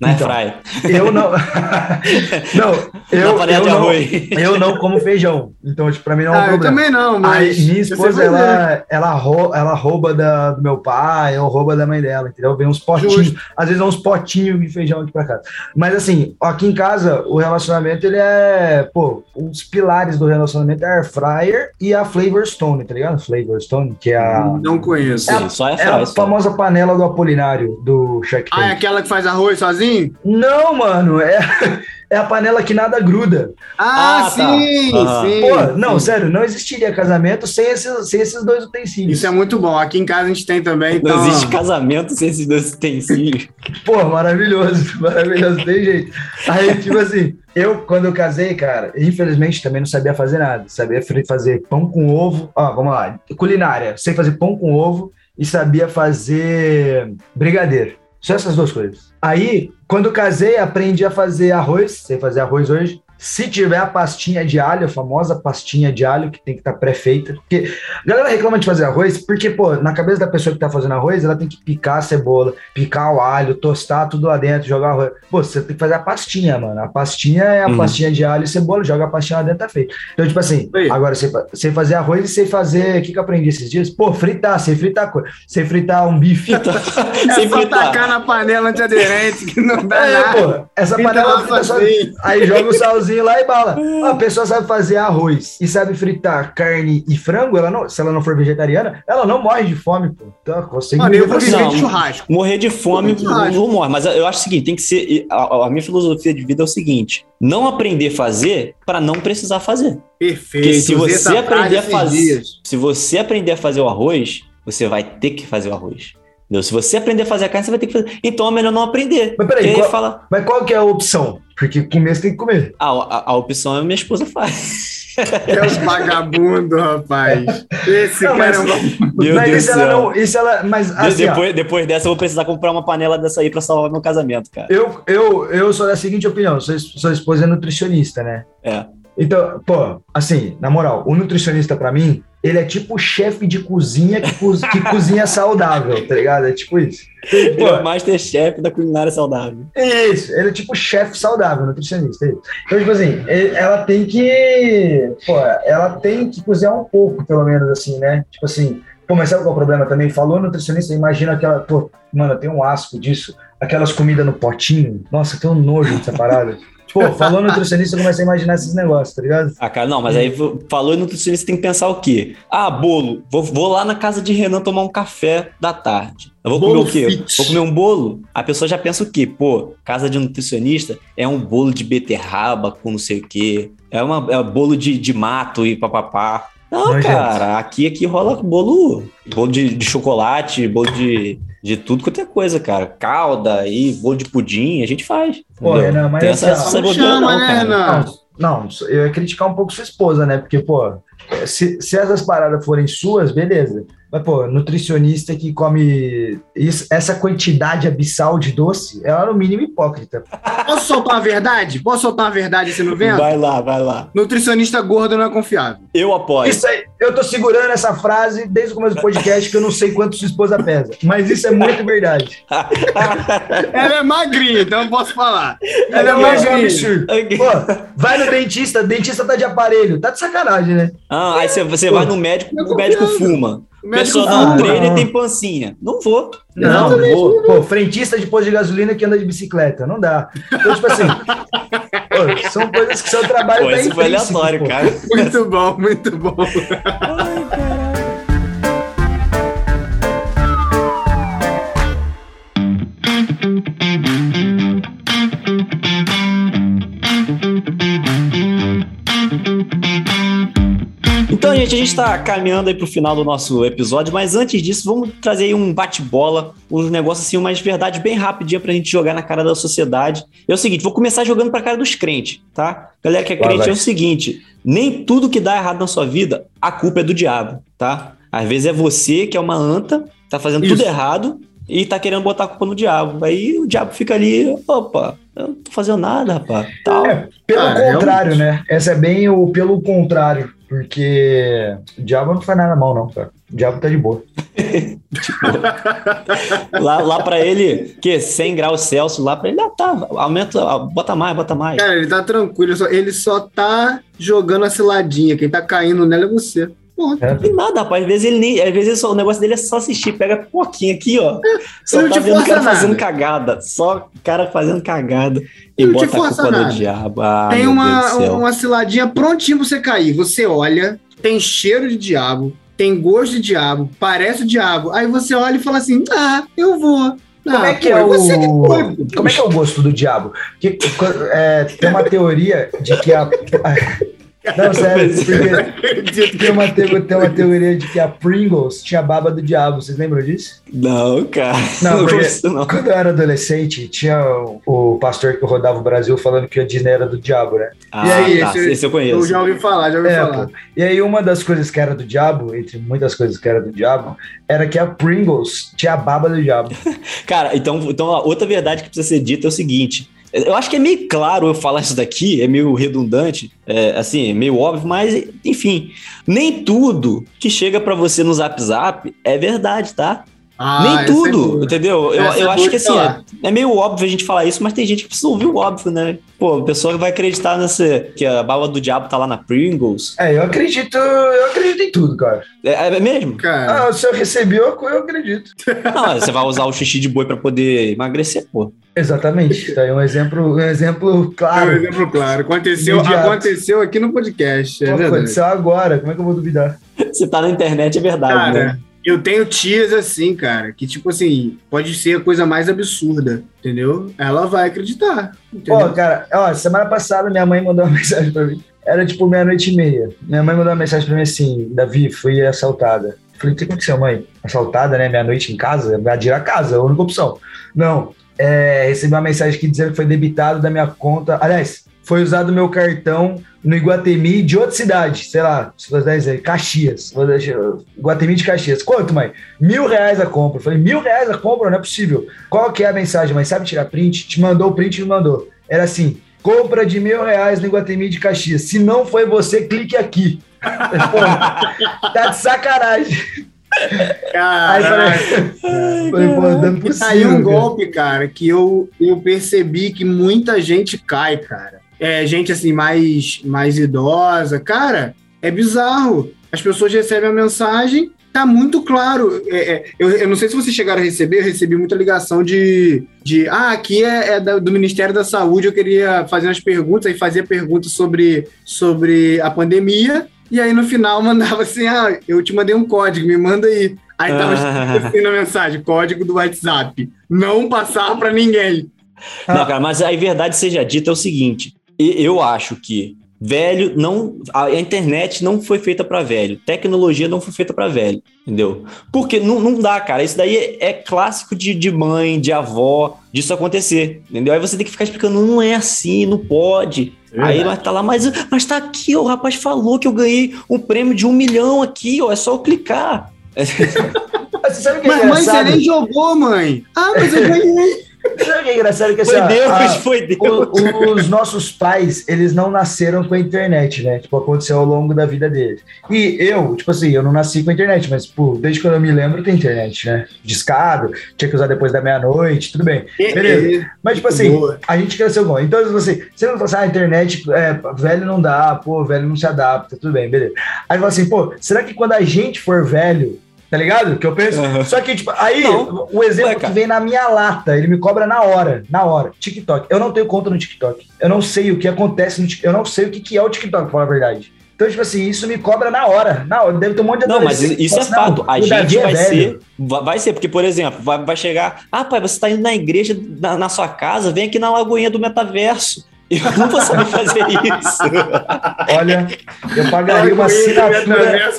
Na então. airfryer. Eu não. não, eu, eu não, arroz. eu não como feijão. Então, tipo, pra mim não é um ah, eu problema. também não, mas. Aí, minha eu esposa, ela, ela, rou- ela rouba da, do meu pai, ou rouba da mãe dela, entendeu? Vem uns potinhos, às vezes uns potinhos de feijão aqui pra casa. Mas assim, aqui em casa, o relacionamento, ele é, pô, os pilares do relacionamento é a air fryer e a Flavor Stone, tá ligado? Flavor Stone, que é a, Não conheço. Sim, só é a airfryer. só. famosa panela do Apolinário, do Shark Ah, é aquela que faz arroz sozinho? Não, mano, é, é a panela que nada gruda. Ah, Ah, tá. sim, Aham. sim. Pô, não, sim. sério, não existiria casamento sem esses, sem esses dois utensílios. Isso é muito bom. Aqui em casa a gente tem também. Então, Não existe casamento sem esses dois utensílios. Pô, maravilhoso, maravilhoso, tem jeito. Aí, tipo assim, eu, quando eu casei, cara, infelizmente também não sabia fazer nada. Sabia fazer pão com ovo. Ó, vamos lá. Culinária. Sei fazer pão com ovo e sabia fazer brigadeiro. Só essas duas coisas. Aí, quando casei, aprendi a fazer arroz. Sei fazer arroz hoje. Se tiver a pastinha de alho, a famosa pastinha de alho, que tem que estar pré-feita. Porque a galera reclama de fazer arroz, porque, pô, na cabeça da pessoa que tá fazendo arroz, ela tem que picar a cebola, picar o alho, tostar tudo lá dentro, jogar arroz. Pô, você tem que fazer a pastinha, mano. A pastinha é a Uhum. pastinha de alho e cebola, joga a pastinha lá dentro, tá feito. Então, tipo assim, agora sei, sei fazer arroz e sei fazer. O que, que eu aprendi esses dias? Pô, fritar, sei fritar coisa. Sei fritar um bife. é sem só fritar. tacar na panela antiaderente que não dá É, nada. pô, essa Frita panela lá frita só-. Aí joga o salzinho lá e bala. A pessoa sabe fazer arroz e sabe fritar carne e frango, ela não, se ela não for vegetariana, ela não morre de fome, pô. Então, consegue Mano, eu vou viver Não. de churrasco. Morrer de fome rápido. não morre. Mas eu acho o seguinte: tem que ser. A, a minha filosofia de vida é o seguinte: não aprender a fazer para não precisar fazer. Perfeito. Porque se você essa aprender a fazer, dias. se você aprender a fazer o arroz, você vai ter que fazer o arroz. Entendeu? Se você aprender a fazer a carne, você vai ter que fazer. Então é melhor não aprender. Mas peraí, qual- fala, Mas qual que é a opção? Porque comer você tem que comer. ah, a, a opção é minha esposa faz. É os vagabundo, rapaz. Esse Não, cara mas- é um... Meu mas Deus ela não. Isso ela. Mas assim, ó, depois, depois dessa, eu vou precisar comprar uma panela dessa aí pra salvar meu casamento, cara. eu, eu, eu sou da seguinte opinião: sua, sua esposa é nutricionista, né? É. Então, pô, assim, na moral, o nutricionista pra mim, ele é tipo o chefe de cozinha que, co que cozinha saudável, tá ligado? É tipo isso. Ele é o masterchef da culinária saudável. Isso, ele é tipo chefe saudável, nutricionista. É então, tipo assim, ela tem que. Pô, ela tem que cozinhar um pouco, pelo menos, assim, né? Tipo assim. Pô, mas sabe qual é o problema também? Falou nutricionista, imagina aquela. Pô, mano, tem um asco disso. Aquelas comidas no potinho. Nossa, tem um nojo dessa parada. Pô, falou nutricionista, eu comecei a imaginar esses negócios, tá ligado? Ah, cara, não, mas aí falou nutricionista, tem que pensar o quê? Ah, bolo. Vou, vou lá na casa de Renan tomar um café da tarde. Eu vou bolo comer o quê? Fit. Vou comer um bolo? A pessoa já pensa o quê? Pô, casa de nutricionista é um bolo de beterraba com não sei o quê. É, uma, é um bolo de, de mato e papapá. Não, não cara, aqui, aqui rola bolo, bolo de, de chocolate, bolo de de tudo quanto é coisa, cara. Calda e bolo de pudim, a gente faz. Pô, Renan, mas Tem essa, essa não, chama, não, né, Renan? Não, não, eu ia criticar um pouco sua esposa, né? Porque, pô, se, se essas paradas forem suas, beleza. Mas, pô, nutricionista que come isso, essa quantidade abissal de doce, ela é no mínimo hipócrita. Posso soltar a verdade? Posso soltar a verdade assim no vento? Vai lá, vai lá. Nutricionista gordo não é confiável. Eu apoio. Isso aí, eu tô segurando essa frase desde o começo do podcast que eu não sei quanto sua esposa pesa. Mas isso é muito verdade. Ela é magrinha, então eu posso falar. Ela, é magrinha. Pô, vai no dentista, dentista tá de aparelho. Tá de sacanagem, né? Ah, aí você, você vai no médico, o médico fuma. O pessoa dá um treino e tem pancinha. Não vou. Não, não, vou. Pô, frentista de posto de gasolina que anda de bicicleta. Não dá. Então, tipo assim, pô, são coisas que seu trabalho pô, tá Isso foi aleatório, pô. cara. Muito bom, muito bom. Ai, caralho. Então, gente, a gente está caminhando aí para o final do nosso episódio, mas antes disso, vamos trazer aí um bate-bola, um negócio assim, umas verdades bem rapidinha para a gente jogar na cara da sociedade. É o seguinte, vou começar jogando para a cara dos crentes, tá? Galera que é crente, vai, vai. é o seguinte, nem tudo que dá errado na sua vida, a culpa é do diabo, tá? Às vezes é você que é uma anta, tá fazendo Isso. tudo errado e tá querendo botar a culpa no diabo. Aí o diabo fica ali, opa, eu não tô fazendo nada, rapaz. Tal. É, pelo ah, contrário, né? Essa é bem o pelo contrário. Porque o diabo não faz nada mal, não, cara. O diabo tá de boa. tipo, lá lá para ele, que 100 graus Celsius, lá para ele, ah, tá, aumenta, bota mais, bota mais. Cara, ele tá tranquilo, ele só, ele só tá jogando a ciladinha. Quem tá caindo nela é você. É. Não nada, rapaz. Às vezes ele nem. Às vezes só, o negócio dele é só assistir. Pega pouquinho aqui, ó. É, só tá vendo o cara nada. fazendo cagada. Só cara fazendo cagada. E bota a culpa nada. do diabo. Ah, tem uma, uma ciladinha prontinho pra você cair. Você olha, tem cheiro de diabo, tem gosto de diabo, parece o diabo. Aí você olha e fala assim: ah, eu vou. Como é que é o que como é que é o gosto do diabo? Que, é, tem uma teoria de que a, não, sério, porque tem uma, tem uma teoria de que a Pringles tinha baba do diabo. Vocês lembram disso? Não, cara. Não, não, não. quando eu era adolescente, tinha o, o, pastor que rodava o Brasil falando que a Disney era do diabo, né? Ah, e aí, tá, esse, esse, eu conheço. Eu já ouvi falar, já ouvi é, falar. Pô. E aí, uma das coisas que era do diabo, entre muitas coisas que era do diabo, era que a Pringles tinha a baba do diabo. cara, então, então outra verdade que precisa ser dita é o seguinte: eu acho que é meio claro eu falar isso daqui, é meio redundante, é, assim, é meio óbvio, mas enfim, nem tudo que chega para você no Zap Zap é verdade, tá? Ah, Nem é tudo, é entendeu? Eu, eu é acho que assim, é, é, meio óbvio a gente falar isso, mas tem gente que precisa ouvir o óbvio, né? Pô, a pessoa vai acreditar nessa. que a bala do diabo tá lá na Pringles. É, eu acredito, eu acredito em tudo, cara. É, é mesmo? Cara. Ah, se eu recebi, eu, eu acredito. Não, você vai usar o xixi de boi pra poder emagrecer, pô. Exatamente. Tá aí um exemplo, um exemplo claro. É um exemplo claro. Aconteceu, aconteceu aqui no podcast. É aconteceu agora, como é que eu vou duvidar? Se tá na internet, é verdade, cara, né? Eu tenho tias assim, cara, que tipo assim, pode ser a coisa mais absurda, entendeu? Ela vai acreditar. Entendeu? Pô, cara, ó, semana passada minha mãe mandou uma mensagem pra mim. Era tipo meia-noite e meia. Minha mãe mandou uma mensagem pra mim assim: Davi, fui assaltada. falei, o que aconteceu, mãe? Assaltada, né? Meia-noite em casa? Invadir a casa, é a única opção. Não. É, recebi uma mensagem aqui dizendo que foi debitado da minha conta. Aliás, foi usado meu cartão no Iguatemi de outra cidade, sei lá, se você dizer, Caxias. Iguatemi de Caxias. Quanto, mãe? Mil reais a compra. Eu falei, mil reais a compra? Não é possível. Qual que é a mensagem, mãe? Sabe tirar print? Te mandou o print e não mandou. Era assim, Compra de mil reais no Iguatemi de Caxias. Se não foi você, clique aqui. Pô, tá de sacanagem. Aí falei, falei, pô, não é aí possível, um cara. golpe, cara, que eu, eu percebi que muita gente cai, cara. É gente assim, mais, mais idosa. Cara, é bizarro. As pessoas recebem a mensagem, tá muito claro. É, é, eu, eu não sei se vocês chegaram a receber, eu recebi muita ligação de. de ah, aqui é, é do Ministério da Saúde, eu queria fazer umas perguntas, aí fazia perguntas sobre, sobre a pandemia. E aí no final mandava assim: ah, eu te mandei um código, me manda aí. Aí tava escrito assim na mensagem, código do WhatsApp. Não passar pra ninguém. Não, cara, mas a verdade seja dita é o seguinte: e- eu acho que velho não. A internet não foi feita para velho, tecnologia não foi feita para velho, entendeu? Porque não, não dá, cara. Isso daí é, é clássico de, de mãe, de avó, disso acontecer, entendeu? Aí você tem que ficar explicando, não é assim, não pode. Aí mas tá lá, mas, mas tá aqui, ó, o rapaz falou que eu ganhei um prêmio de um milhão aqui, ó, é só eu clicar. Mas é mãe, você nem jogou, mãe. Ah, mas eu ganhei. Sabe o que é engraçado? Que, assim, Foi Deus, a- foi Deus. o- os nossos pais, eles não nasceram com a internet, né? Tipo, aconteceu ao longo da vida deles. E eu, tipo assim, eu não nasci com a internet, mas, pô, desde quando eu me lembro tem internet, né? Discado, tinha que usar depois da meia-noite, tudo bem. Beleza. Mas, tipo assim, a gente cresceu com. Então, você, você não fala assim, ah, a internet, é, velho não dá, pô, velho não se adapta, tudo bem, beleza. Aí fala assim, pô, será que quando a gente for velho, tá ligado? Que eu penso. Aham. Só que, tipo, aí, Não. o exemplo que vem na minha lata, ele me cobra na hora, na hora. TikTok. Eu não tenho conta no TikTok. Eu não sei o que acontece no TikTok. Eu não sei o que, que é o TikTok, pra falar a verdade. Então, tipo assim, isso me cobra na hora. Na hora. Deve ter um monte de Não, mas isso é assim, fato. não, A gente é vai ser. Vai vai ser, porque, por exemplo, vai, vai chegar. Ah, pai, você tá indo na igreja, na, na sua casa, vem aqui na Lagoinha do Metaverso. Eu não vou saber fazer isso. Olha, eu pagaria uma assinatura.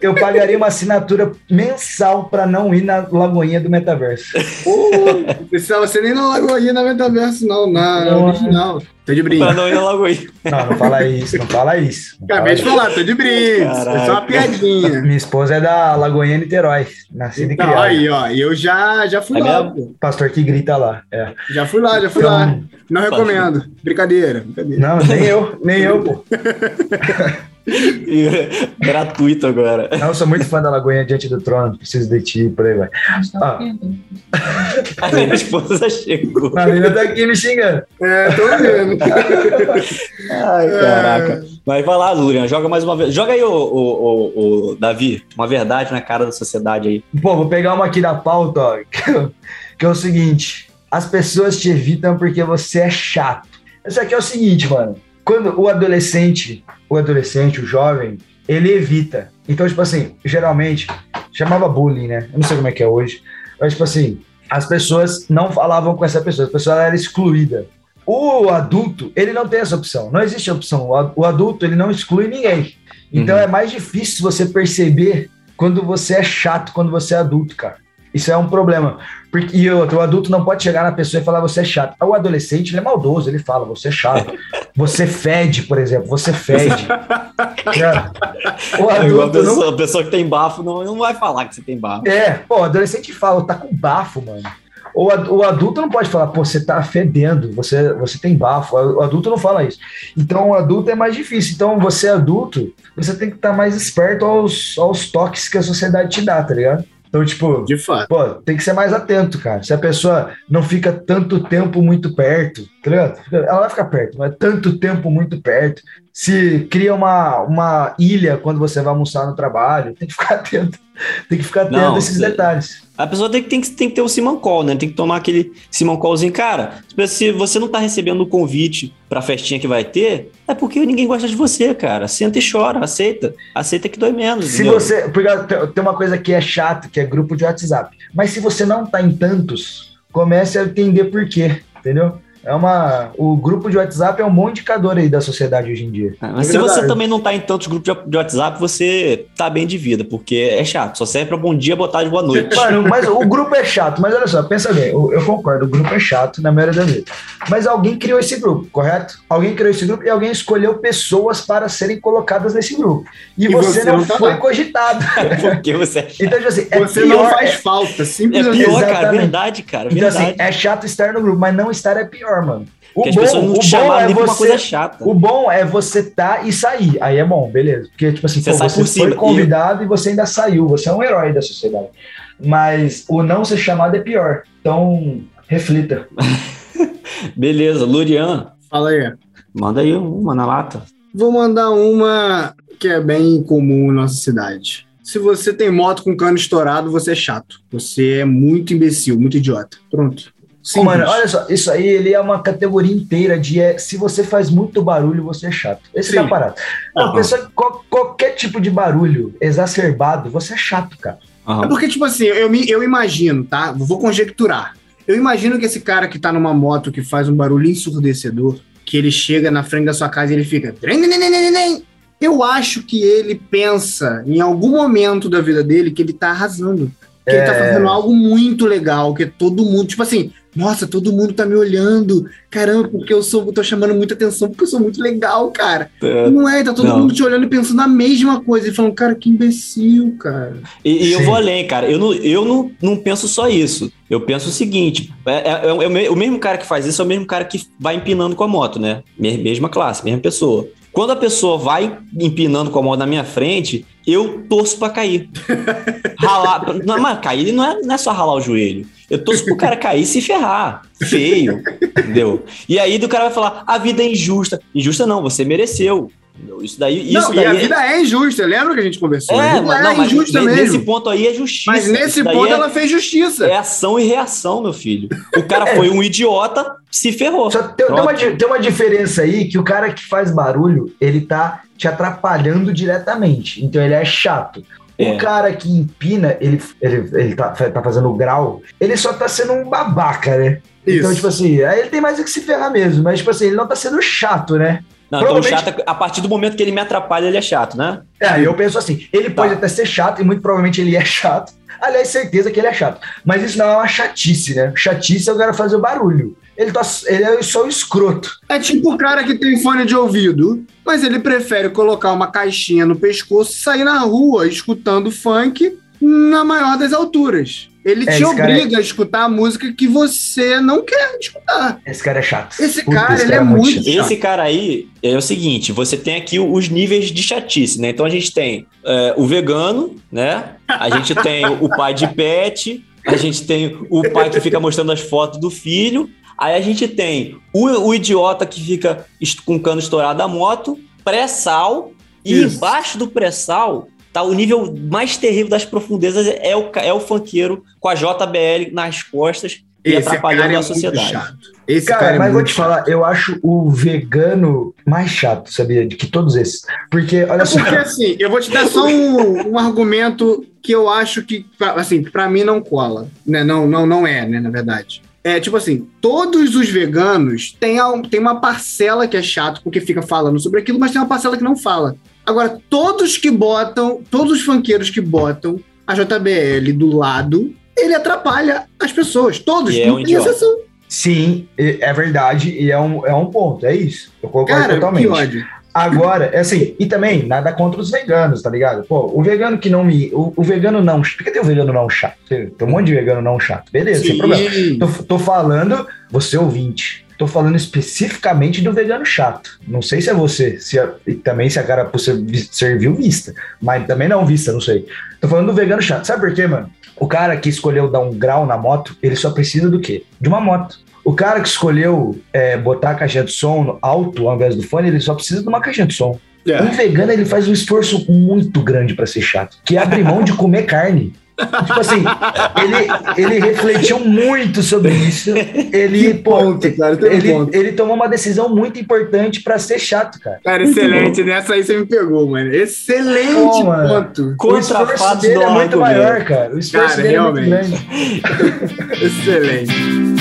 Eu pagaria uma assinatura mensal pra não ir na Lagoinha do Metaverso. Pô, não precisava ser nem na Lagoinha na Metaverso, não, na Não, original. Tô de pra brinco. não ir na Lagoinha. Não, não fala isso, não fala isso. Não Acabei de fala falar, tô de brinco. É só uma piadinha. Minha esposa é da Lagoinha Niterói, nascida e Então, criada. aí, ó, e eu já, já fui É lá, mesmo? Pastor que grita lá. É. Já fui lá, já fui Então, lá. Não recomendo. Brincadeira, brincadeira. Não, nem eu, nem eu, pô. Gratuito agora. Não, eu sou muito fã da Lagoinha Diante do Trono, preciso de ti, por aí vai. Ah, A minha esposa chegou. a menina tá aqui me xingando. É, tô vendo. Ai, caraca. Mas vai lá, Lurian, joga mais uma vez. Joga aí, o, o, o, o Davi, uma verdade na cara da sociedade aí. Pô, vou pegar uma aqui da pauta, ó, que, que é o seguinte: as pessoas te evitam porque você é chato. Isso aqui é o seguinte, mano. Quando o adolescente, o adolescente, o jovem, ele evita. Então, tipo assim, geralmente, chamava bullying, né? Eu não sei como é que é hoje. Mas, tipo assim, as pessoas não falavam com essa pessoa, a pessoa era excluída. O adulto, ele não tem essa opção. Não existe opção. O adulto, ele não exclui ninguém. Então Uhum. é mais difícil você perceber quando você é chato, quando você é adulto, cara. Isso é um problema. Porque, e outro, o adulto não pode chegar na pessoa e falar você é chato. O adolescente, ele é maldoso, ele fala você é chato. Você fede, por exemplo, você fede. O É a adulto não pessoa, a pessoa que tem bafo não, não vai falar que você tem bafo. é, pô, o adolescente fala, tá com bafo, mano. O, o adulto não pode falar, pô, você tá fedendo, você, você tem bafo. O adulto não fala isso. Então, o adulto é mais difícil. Então, você é adulto, você tem que estar mais esperto aos, aos toques que a sociedade te dá, tá ligado? Então, tipo, De fato. pô, tem que ser mais atento, cara. Se a pessoa não fica tanto tempo muito perto? Ela vai ficar perto, mas tanto tempo muito perto. Se cria uma, uma ilha quando você vai almoçar no trabalho, tem que ficar atento. Tem que ficar atento Não, a esses detalhes. A pessoa tem, que- tem, que- tem que ter o Simancol, né? Tem que tomar aquele Simancolzinho. Cara, se você não tá recebendo o convite pra festinha que vai ter, é porque ninguém gosta de você, cara. Senta e chora, aceita. Aceita que dói menos. Se entendeu? você. Porque tem- uma coisa que é chato, que é grupo de WhatsApp. Mas se você não tá em tantos, comece a entender por quê, entendeu? É uma. O grupo de WhatsApp é um bom indicador aí da sociedade hoje em dia. Ah, Mas É se você verdade. também não tá em tantos grupos de- WhatsApp, você tá bem de vida, porque é chato. Só serve pra bom dia, boa tarde, boa noite. Mano, mas o grupo é chato, mas olha só, pensa bem, eu, eu concordo, o grupo é chato na maioria das vezes. Mas alguém criou esse grupo, correto? Alguém criou esse grupo e alguém escolheu pessoas para serem colocadas nesse grupo. E, E você, você não, não tá foi lá. cogitado. porque você é chato. Então, tipo assim, é Você pior, não faz é- falta, É simplesmente. pior, cara. Exatamente. Verdade, cara. Então, assim, Verdade. é chato estar no grupo, mas não estar é pior. Mano. O Porque bom, pessoas não o te bom chamaram é nem pra uma você, coisa chata. o bom é você tá e sair. Aí é bom, beleza. Porque, tipo assim, Você pô, sai você por cima. foi convidado e você ainda saiu. Você é um herói da sociedade. Mas o não ser chamado é pior. Então, reflita. Beleza, Lurian, Fala aí. manda aí uma na lata. Vou mandar uma que é bem comum na nossa cidade. Se você tem moto com cano estourado, você é chato. Você é muito imbecil, muito idiota. Pronto. Simples. mano, olha só, isso aí ele é uma categoria inteira de é, se você faz muito barulho, você é chato. Esse Sim. é a parada. Não, pessoa, qual- qualquer tipo de barulho exacerbado, você é chato, cara. É porque, tipo assim, eu, me, eu imagino, tá? Vou conjecturar. Eu imagino que esse cara que tá numa moto que faz um barulho ensurdecedor, que ele chega na frente da sua casa e ele fica. Eu acho que ele pensa, em algum momento da vida dele, que ele tá arrasando. Que ele tá É. fazendo algo muito legal, que todo mundo, tipo assim, nossa, todo mundo tá me olhando. Caramba, porque eu sou, tô chamando muita atenção, porque eu sou muito legal, cara. Não é, tá todo Não. mundo te olhando e pensando a mesma coisa. E falando, cara, que imbecil, cara. E, e eu vou além, cara. Eu, não, eu não, não penso só isso. Eu penso o seguinte: é, é- é o o mesmo cara que faz isso é o mesmo cara que vai empinando com a moto, né? Me- Mesma classe, mesma pessoa. Quando a pessoa vai empinando com a moto na minha frente, eu torço pra cair. ralar. Não, mas cair não é, não é só ralar o joelho. Eu torço pro cara cair e se ferrar. Feio. Entendeu? E aí do cara vai falar: a vida é injusta. Injusta não, você mereceu. Isso daí. Isso não, daí e a é- vida é injusta, lembra que a gente conversou? a é, vida mas, é não, mas injusta mesmo. nesse ponto aí é justiça. Mas nesse Isso ponto é, ela fez justiça. é ação e reação, meu filho. O cara É. foi um idiota, se ferrou. Só tem, tem uma, tem uma diferença aí que o cara que faz barulho, ele tá te atrapalhando diretamente. Então ele é chato. É. O cara que empina, ele, ele, ele tá, tá fazendo o grau, ele só tá sendo um babaca, né? Então, Isso. tipo assim, aí ele tem mais é que se ferrar mesmo, mas, tipo assim, ele não tá sendo chato, né? Não, então o provavelmente- chato, é- a partir do momento que ele me atrapalha, ele é chato, né? É, eu penso assim, ele Tá. pode até ser chato, e muito provavelmente ele é chato. Aliás, certeza que ele é chato. Mas isso não é uma chatice, né? Chatice é o cara fazer o barulho. Ele, tá, ele é só o escroto. É tipo o cara que tem fone de ouvido, mas ele prefere colocar uma caixinha no pescoço e sair na rua escutando funk na maior das alturas. Ele É, te cara obriga a escutar a música que você não quer escutar. Esse cara é chato. Esse Puta, cara, esse ele é muito muito chato. chato. Esse cara aí é o seguinte: você tem aqui os níveis de chatice, né? Então a gente tem é, o vegano, né? A gente tem o pai de pet, a gente tem o pai que fica mostrando as fotos do filho, aí a gente tem o, o idiota que fica com o cano estourado da moto, pré-sal, e Isso. embaixo do pré-sal. Tá, o nível mais terrível das profundezas é o, é o funkeiro com a JBL nas costas e Esse atrapalhando cara é a muito sociedade. chato. Esse Cara, cara, é mas vou te chato. falar, eu acho o vegano mais chato, sabia? De que todos esses. Porque, olha É só. porque assim, eu vou te dar só um, um argumento que eu acho que, assim, para mim não cola, né? Não, não, não é, né? Na verdade. É tipo assim, todos os veganos têm, tem uma parcela que é chato porque fica falando sobre aquilo, mas tem uma parcela que não fala. Agora, todos que botam, todos os funkeiros que botam a JBL do lado, ele atrapalha as pessoas. Todos, E é não um tem idiota. exceção. Sim, é é verdade, e é um, é um ponto, é isso. Eu concordo Cara, totalmente. que ódio. Agora, é assim, e também, nada contra os veganos, tá ligado? Pô, o vegano que não me. O, o vegano não. Por que tem o vegano não chato? Tem um monte de vegano não chato. Beleza, sem problema. Sim. Tô, tô falando, você ouvinte. Tô falando especificamente do vegano chato. Não sei se é você, se é- e também se a cara serviu vista, mas também não vista, não sei. Tô falando do vegano chato. Sabe por quê, mano? O cara que escolheu dar um grau na moto, ele só precisa do quê? De uma moto. O cara que escolheu é, botar a caixinha de som alto ao invés do fone, ele só precisa de uma caixinha de som. É. Um vegano, ele faz um esforço muito grande pra ser chato, que é abrir mão de comer carne. Tipo assim, ele, ele refletiu muito sobre isso. Ele, Que pô, ponto, cara, tem um ele, ponto. ele tomou uma decisão muito importante pra ser chato, cara. Cara, excelente. Nessa aí você me pegou, mano. Excelente Pô, mano. ponto. O Contra esforço fatos dele do é muito maior, cara. O esforço Cara, dele é muito realmente. grande. Excelente.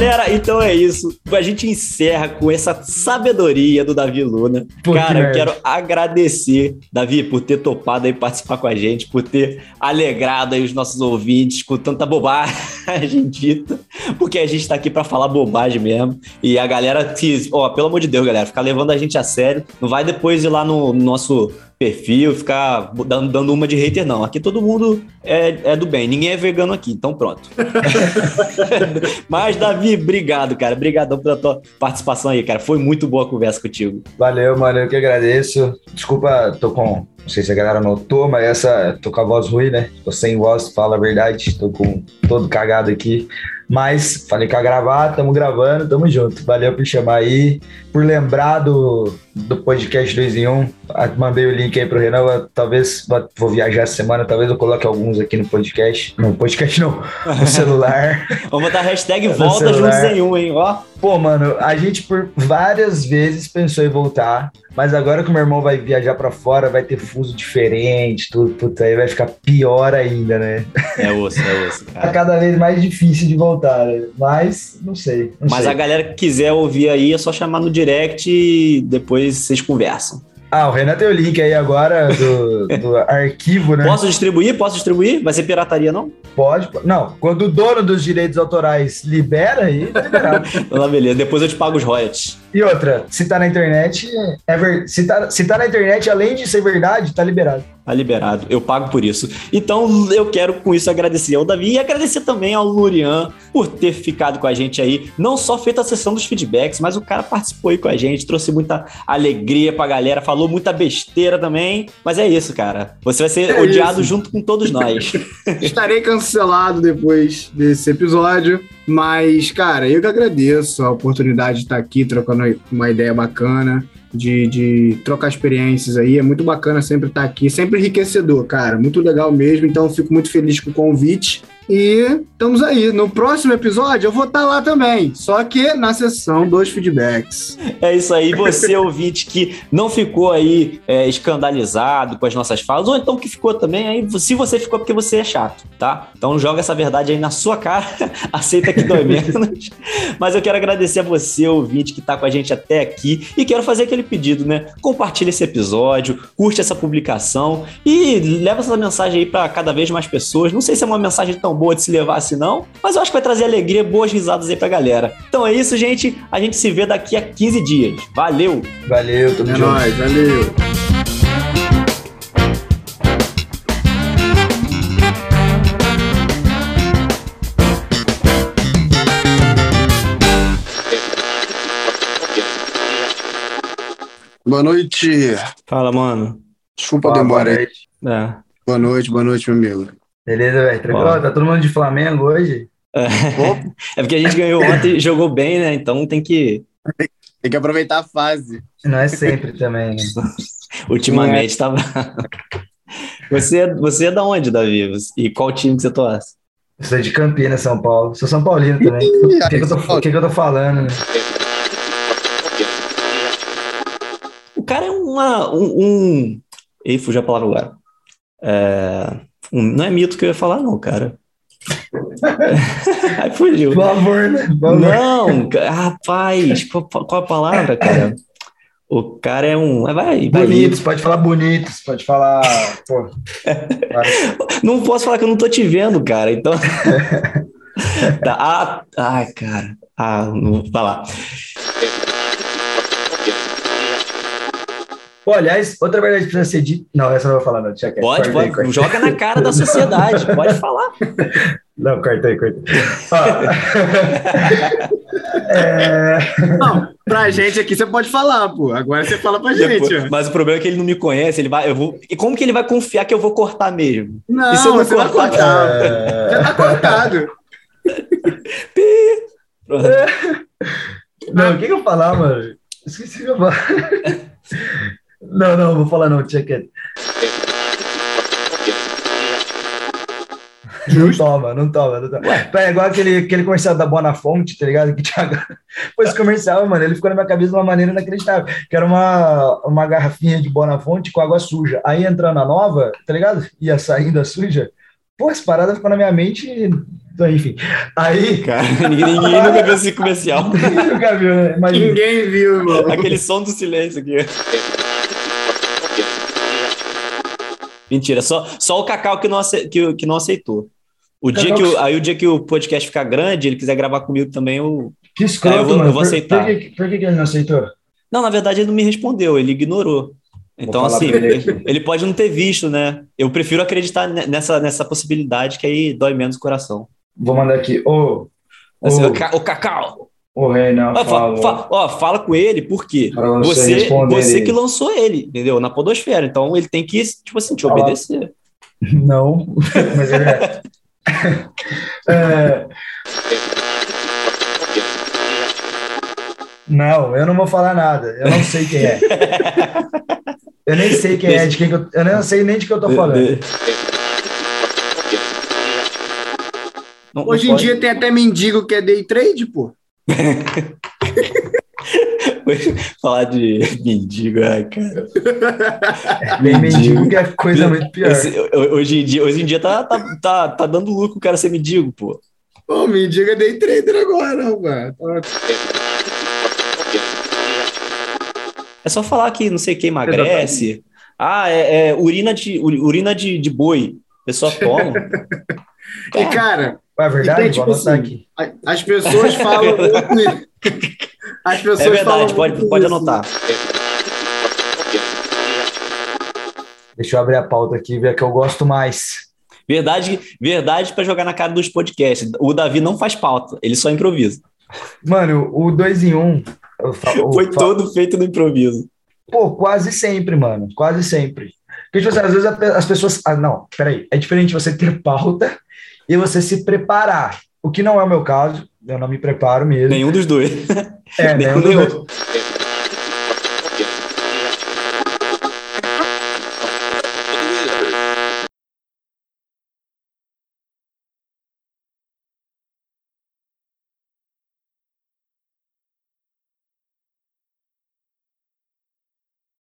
Galera, então é isso. A gente encerra com essa sabedoria do Davi Luna. Cara, eu quero agradecer, Davi, por ter topado aí participar com a gente, por ter alegrado aí os nossos ouvintes com tanta bobagem dita, porque a gente tá aqui pra falar bobagem mesmo. E a galera que, ó, pelo amor de Deus, galera, ficar levando a gente a sério, não vai depois ir lá no nosso perfil, ficar dando, dando uma de hater, não. Aqui todo mundo é, é do bem, ninguém é vegano aqui, então pronto. Mas, Davi, obrigado, cara. Obrigadão pela tua participação aí, cara. Foi muito boa a conversa contigo. Valeu, mano, eu que agradeço. Desculpa, tô com. Não sei se a galera notou, mas essa. Tô com a voz ruim, né? Tô sem voz, fala a verdade. Tô com todo cagado aqui. Mas falei que ia gravar, tamo gravando, tamo junto. Valeu por chamar aí, por lembrar do, do podcast 2 em 1. Ah, Mandei o link aí pro Renan. Talvez vou- viajar essa semana, talvez eu coloque alguns aqui no podcast. No podcast não, no celular. Vamos botar a hashtag volta juntos em um, hein? Ó. Pô, mano, a gente por várias vezes pensou em voltar, mas agora que o meu irmão vai viajar pra fora, vai ter fuso diferente, tudo, puta, aí vai ficar pior ainda, né? É osso, é osso, Tá cara. cada vez mais difícil de voltar, né? Mas, não sei. Não Mas sei. a galera que quiser ouvir aí é só chamar no direct e depois vocês conversam. Ah, o Renan tem o link aí agora do, do arquivo, né? Posso distribuir? Posso distribuir? Vai ser pirataria, não? Pode. Não, quando o dono dos direitos autorais libera, aí liberado. Tá, beleza. Depois eu te pago os royalties. E outra, se tá na internet, é ver... se, tá, se tá na internet, além de ser verdade, tá liberado. Tá liberado, eu pago por isso. Então eu quero com isso agradecer ao Davi e agradecer também ao Lurian por ter ficado com a gente aí. Não só feito a sessão dos feedbacks, mas o cara participou aí com a gente, trouxe muita alegria pra galera, falou muita besteira também. Mas é isso, cara. Você vai ser É odiado isso. junto com todos nós. Estarei cancelado depois desse episódio, mas, cara, eu que agradeço a oportunidade de estar aqui trocando uma ideia bacana, de, de trocar experiências aí. É muito bacana sempre estar aqui, sempre enriquecedor, cara. Muito legal mesmo, então fico muito feliz com o convite. E estamos aí. No próximo episódio eu vou estar lá também, só que na sessão dos feedbacks. É isso aí, você ouvinte que não ficou aí é, escandalizado com as nossas falas, ou então que ficou também, aí se você ficou porque você é chato, tá? Então joga essa verdade aí na sua cara, aceita que dói menos. Mas eu quero agradecer a você, ouvinte, que tá com a gente até aqui, e quero fazer aquele pedido, né? Compartilha esse episódio, curte essa publicação e leva essa mensagem aí para cada vez mais pessoas. Não sei se é uma mensagem tão boa de se levar assim, não, mas eu acho que vai trazer alegria, boas risadas aí pra galera. Então é isso, gente. A gente se vê daqui a 15 dias. Valeu! Valeu, tamo É junto. nóis, valeu. Boa noite. Fala, mano. Desculpa a demora boa aí. noite. É. Boa noite, boa noite, meu amigo. Beleza, velho? Tranquilo? Tá todo mundo de Flamengo hoje? É porque a gente ganhou ontem e jogou bem, né? Então tem que. Tem que aproveitar a fase. Não é sempre também, né? Ultimamente tava. Você, é- você é da onde, Davi? E qual time que você torce? Eu sou de Campinas, São Paulo. Sou São Paulino também. O que, que, eu tô, o que, que eu tô falando, né? O cara é uma, um. um... Ih, fugiu a palavra agora. É, um- não é mito que eu ia falar, não, cara. Aí fugiu. Por favor, né? Por. Não, rapaz, qual, a palavra, cara? O cara é um. Vai, vai. Bonitos, pode falar bonitos, pode falar. Pô. Não posso falar que eu não tô te vendo, cara. Então. tá. Ah, ai, cara. Ah, não. Vai lá. Pô, aliás, outra verdade que precisa ser dita. Não, essa eu não vou falar, não. Deixa quieto. Pode, Corta aí, pode. corta. Joga na cara da sociedade. Pode falar. Não, corta aí, corta. Ó. é... Não, pra gente aqui você pode falar, pô. Agora você fala pra gente. Depois- mas o problema é que ele não me conhece. Ele vai. Eu vou. E como que ele vai confiar que eu vou cortar mesmo? Não, E se eu não você vai cortar? cortar. é, Já tá cortado. Não, o que, que eu falar, mano? Esqueci o que eu ia falar. Não, não, vou falar não, tinha quieto. Não toma, não toma, não toma. É igual aquele, aquele comercial da Bonafonte, tá ligado? Que tinha... Pô, esse comercial, mano, ele ficou na minha cabeça de uma maneira inacreditável. Que era uma, uma garrafinha de Bonafonte com água suja. Aí entrando a nova, tá ligado? Ia saindo a suja. Pô, essa parada ficou na minha mente Então, enfim. Aí. Cara, ninguém, ninguém nunca viu esse comercial. Ninguém nunca viu, né? Imagina. Ninguém viu, irmão. Aquele som do silêncio aqui. Mentira, só, só o Cacau que não, ace- que, que não aceitou. O dia Cacau que o, aí o dia que o podcast ficar grande, ele quiser gravar comigo também, eu. Que escroto, eu vou- mano. eu vou Por- aceitar. Por, que, por que ele não aceitou? Não, na verdade ele não me respondeu, ele ignorou. Então, assim, ele ele pode não ter visto, né? Eu prefiro acreditar ne- nessa, nessa possibilidade, que aí dói menos o coração. Vou mandar aqui. Ô, Assim, ô, o, Ca- o Cacau, ô Renan, fa- falou. fa- ó, fala com ele, por quê? Pra você Você, você que lançou ele, entendeu? Na podosfera. Então ele tem que, tipo assim, te Fala. obedecer. Não, mas é. É, Não, eu não vou falar nada. Eu não sei quem é. Eu nem sei quem é, de quem que eu, eu não sei nem de que eu tô falando. Não- não Hoje em pode- dia tem até mendigo que é day trade, pô. Falar de mendigo, ai, cara. Mendigo que é coisa muito pior. Esse- hoje em dia, hoje em dia tá, tá, tá, tá dando lucro o cara ser mendigo, pô. Pô, mendigo é day trader agora, não, mano. É só falar que não sei quem emagrece. Ah, é, é urina, de, uri- urina de, de boi. A pessoa toma. E, cara, É verdade? Então, tipo assim, as pessoas falam muito. As pessoas É verdade, falam pode, pode isso. anotar. Deixa eu abrir a pauta aqui e ver a que eu gosto mais. Verdade, verdade para jogar na cara dos podcasts. O Davi não faz pauta, ele só improvisa. Mano, o 2 em 1. Um, Foi todo feito no improviso. Pô, quase sempre, mano. Quase sempre. Porque, tipo assim, às vezes as pessoas. Ah, não, peraí. É diferente você ter pauta e você se preparar. O que não é o meu caso. Eu não me preparo mesmo. Nenhum dos dois. É, nenhum nenhum dos dois.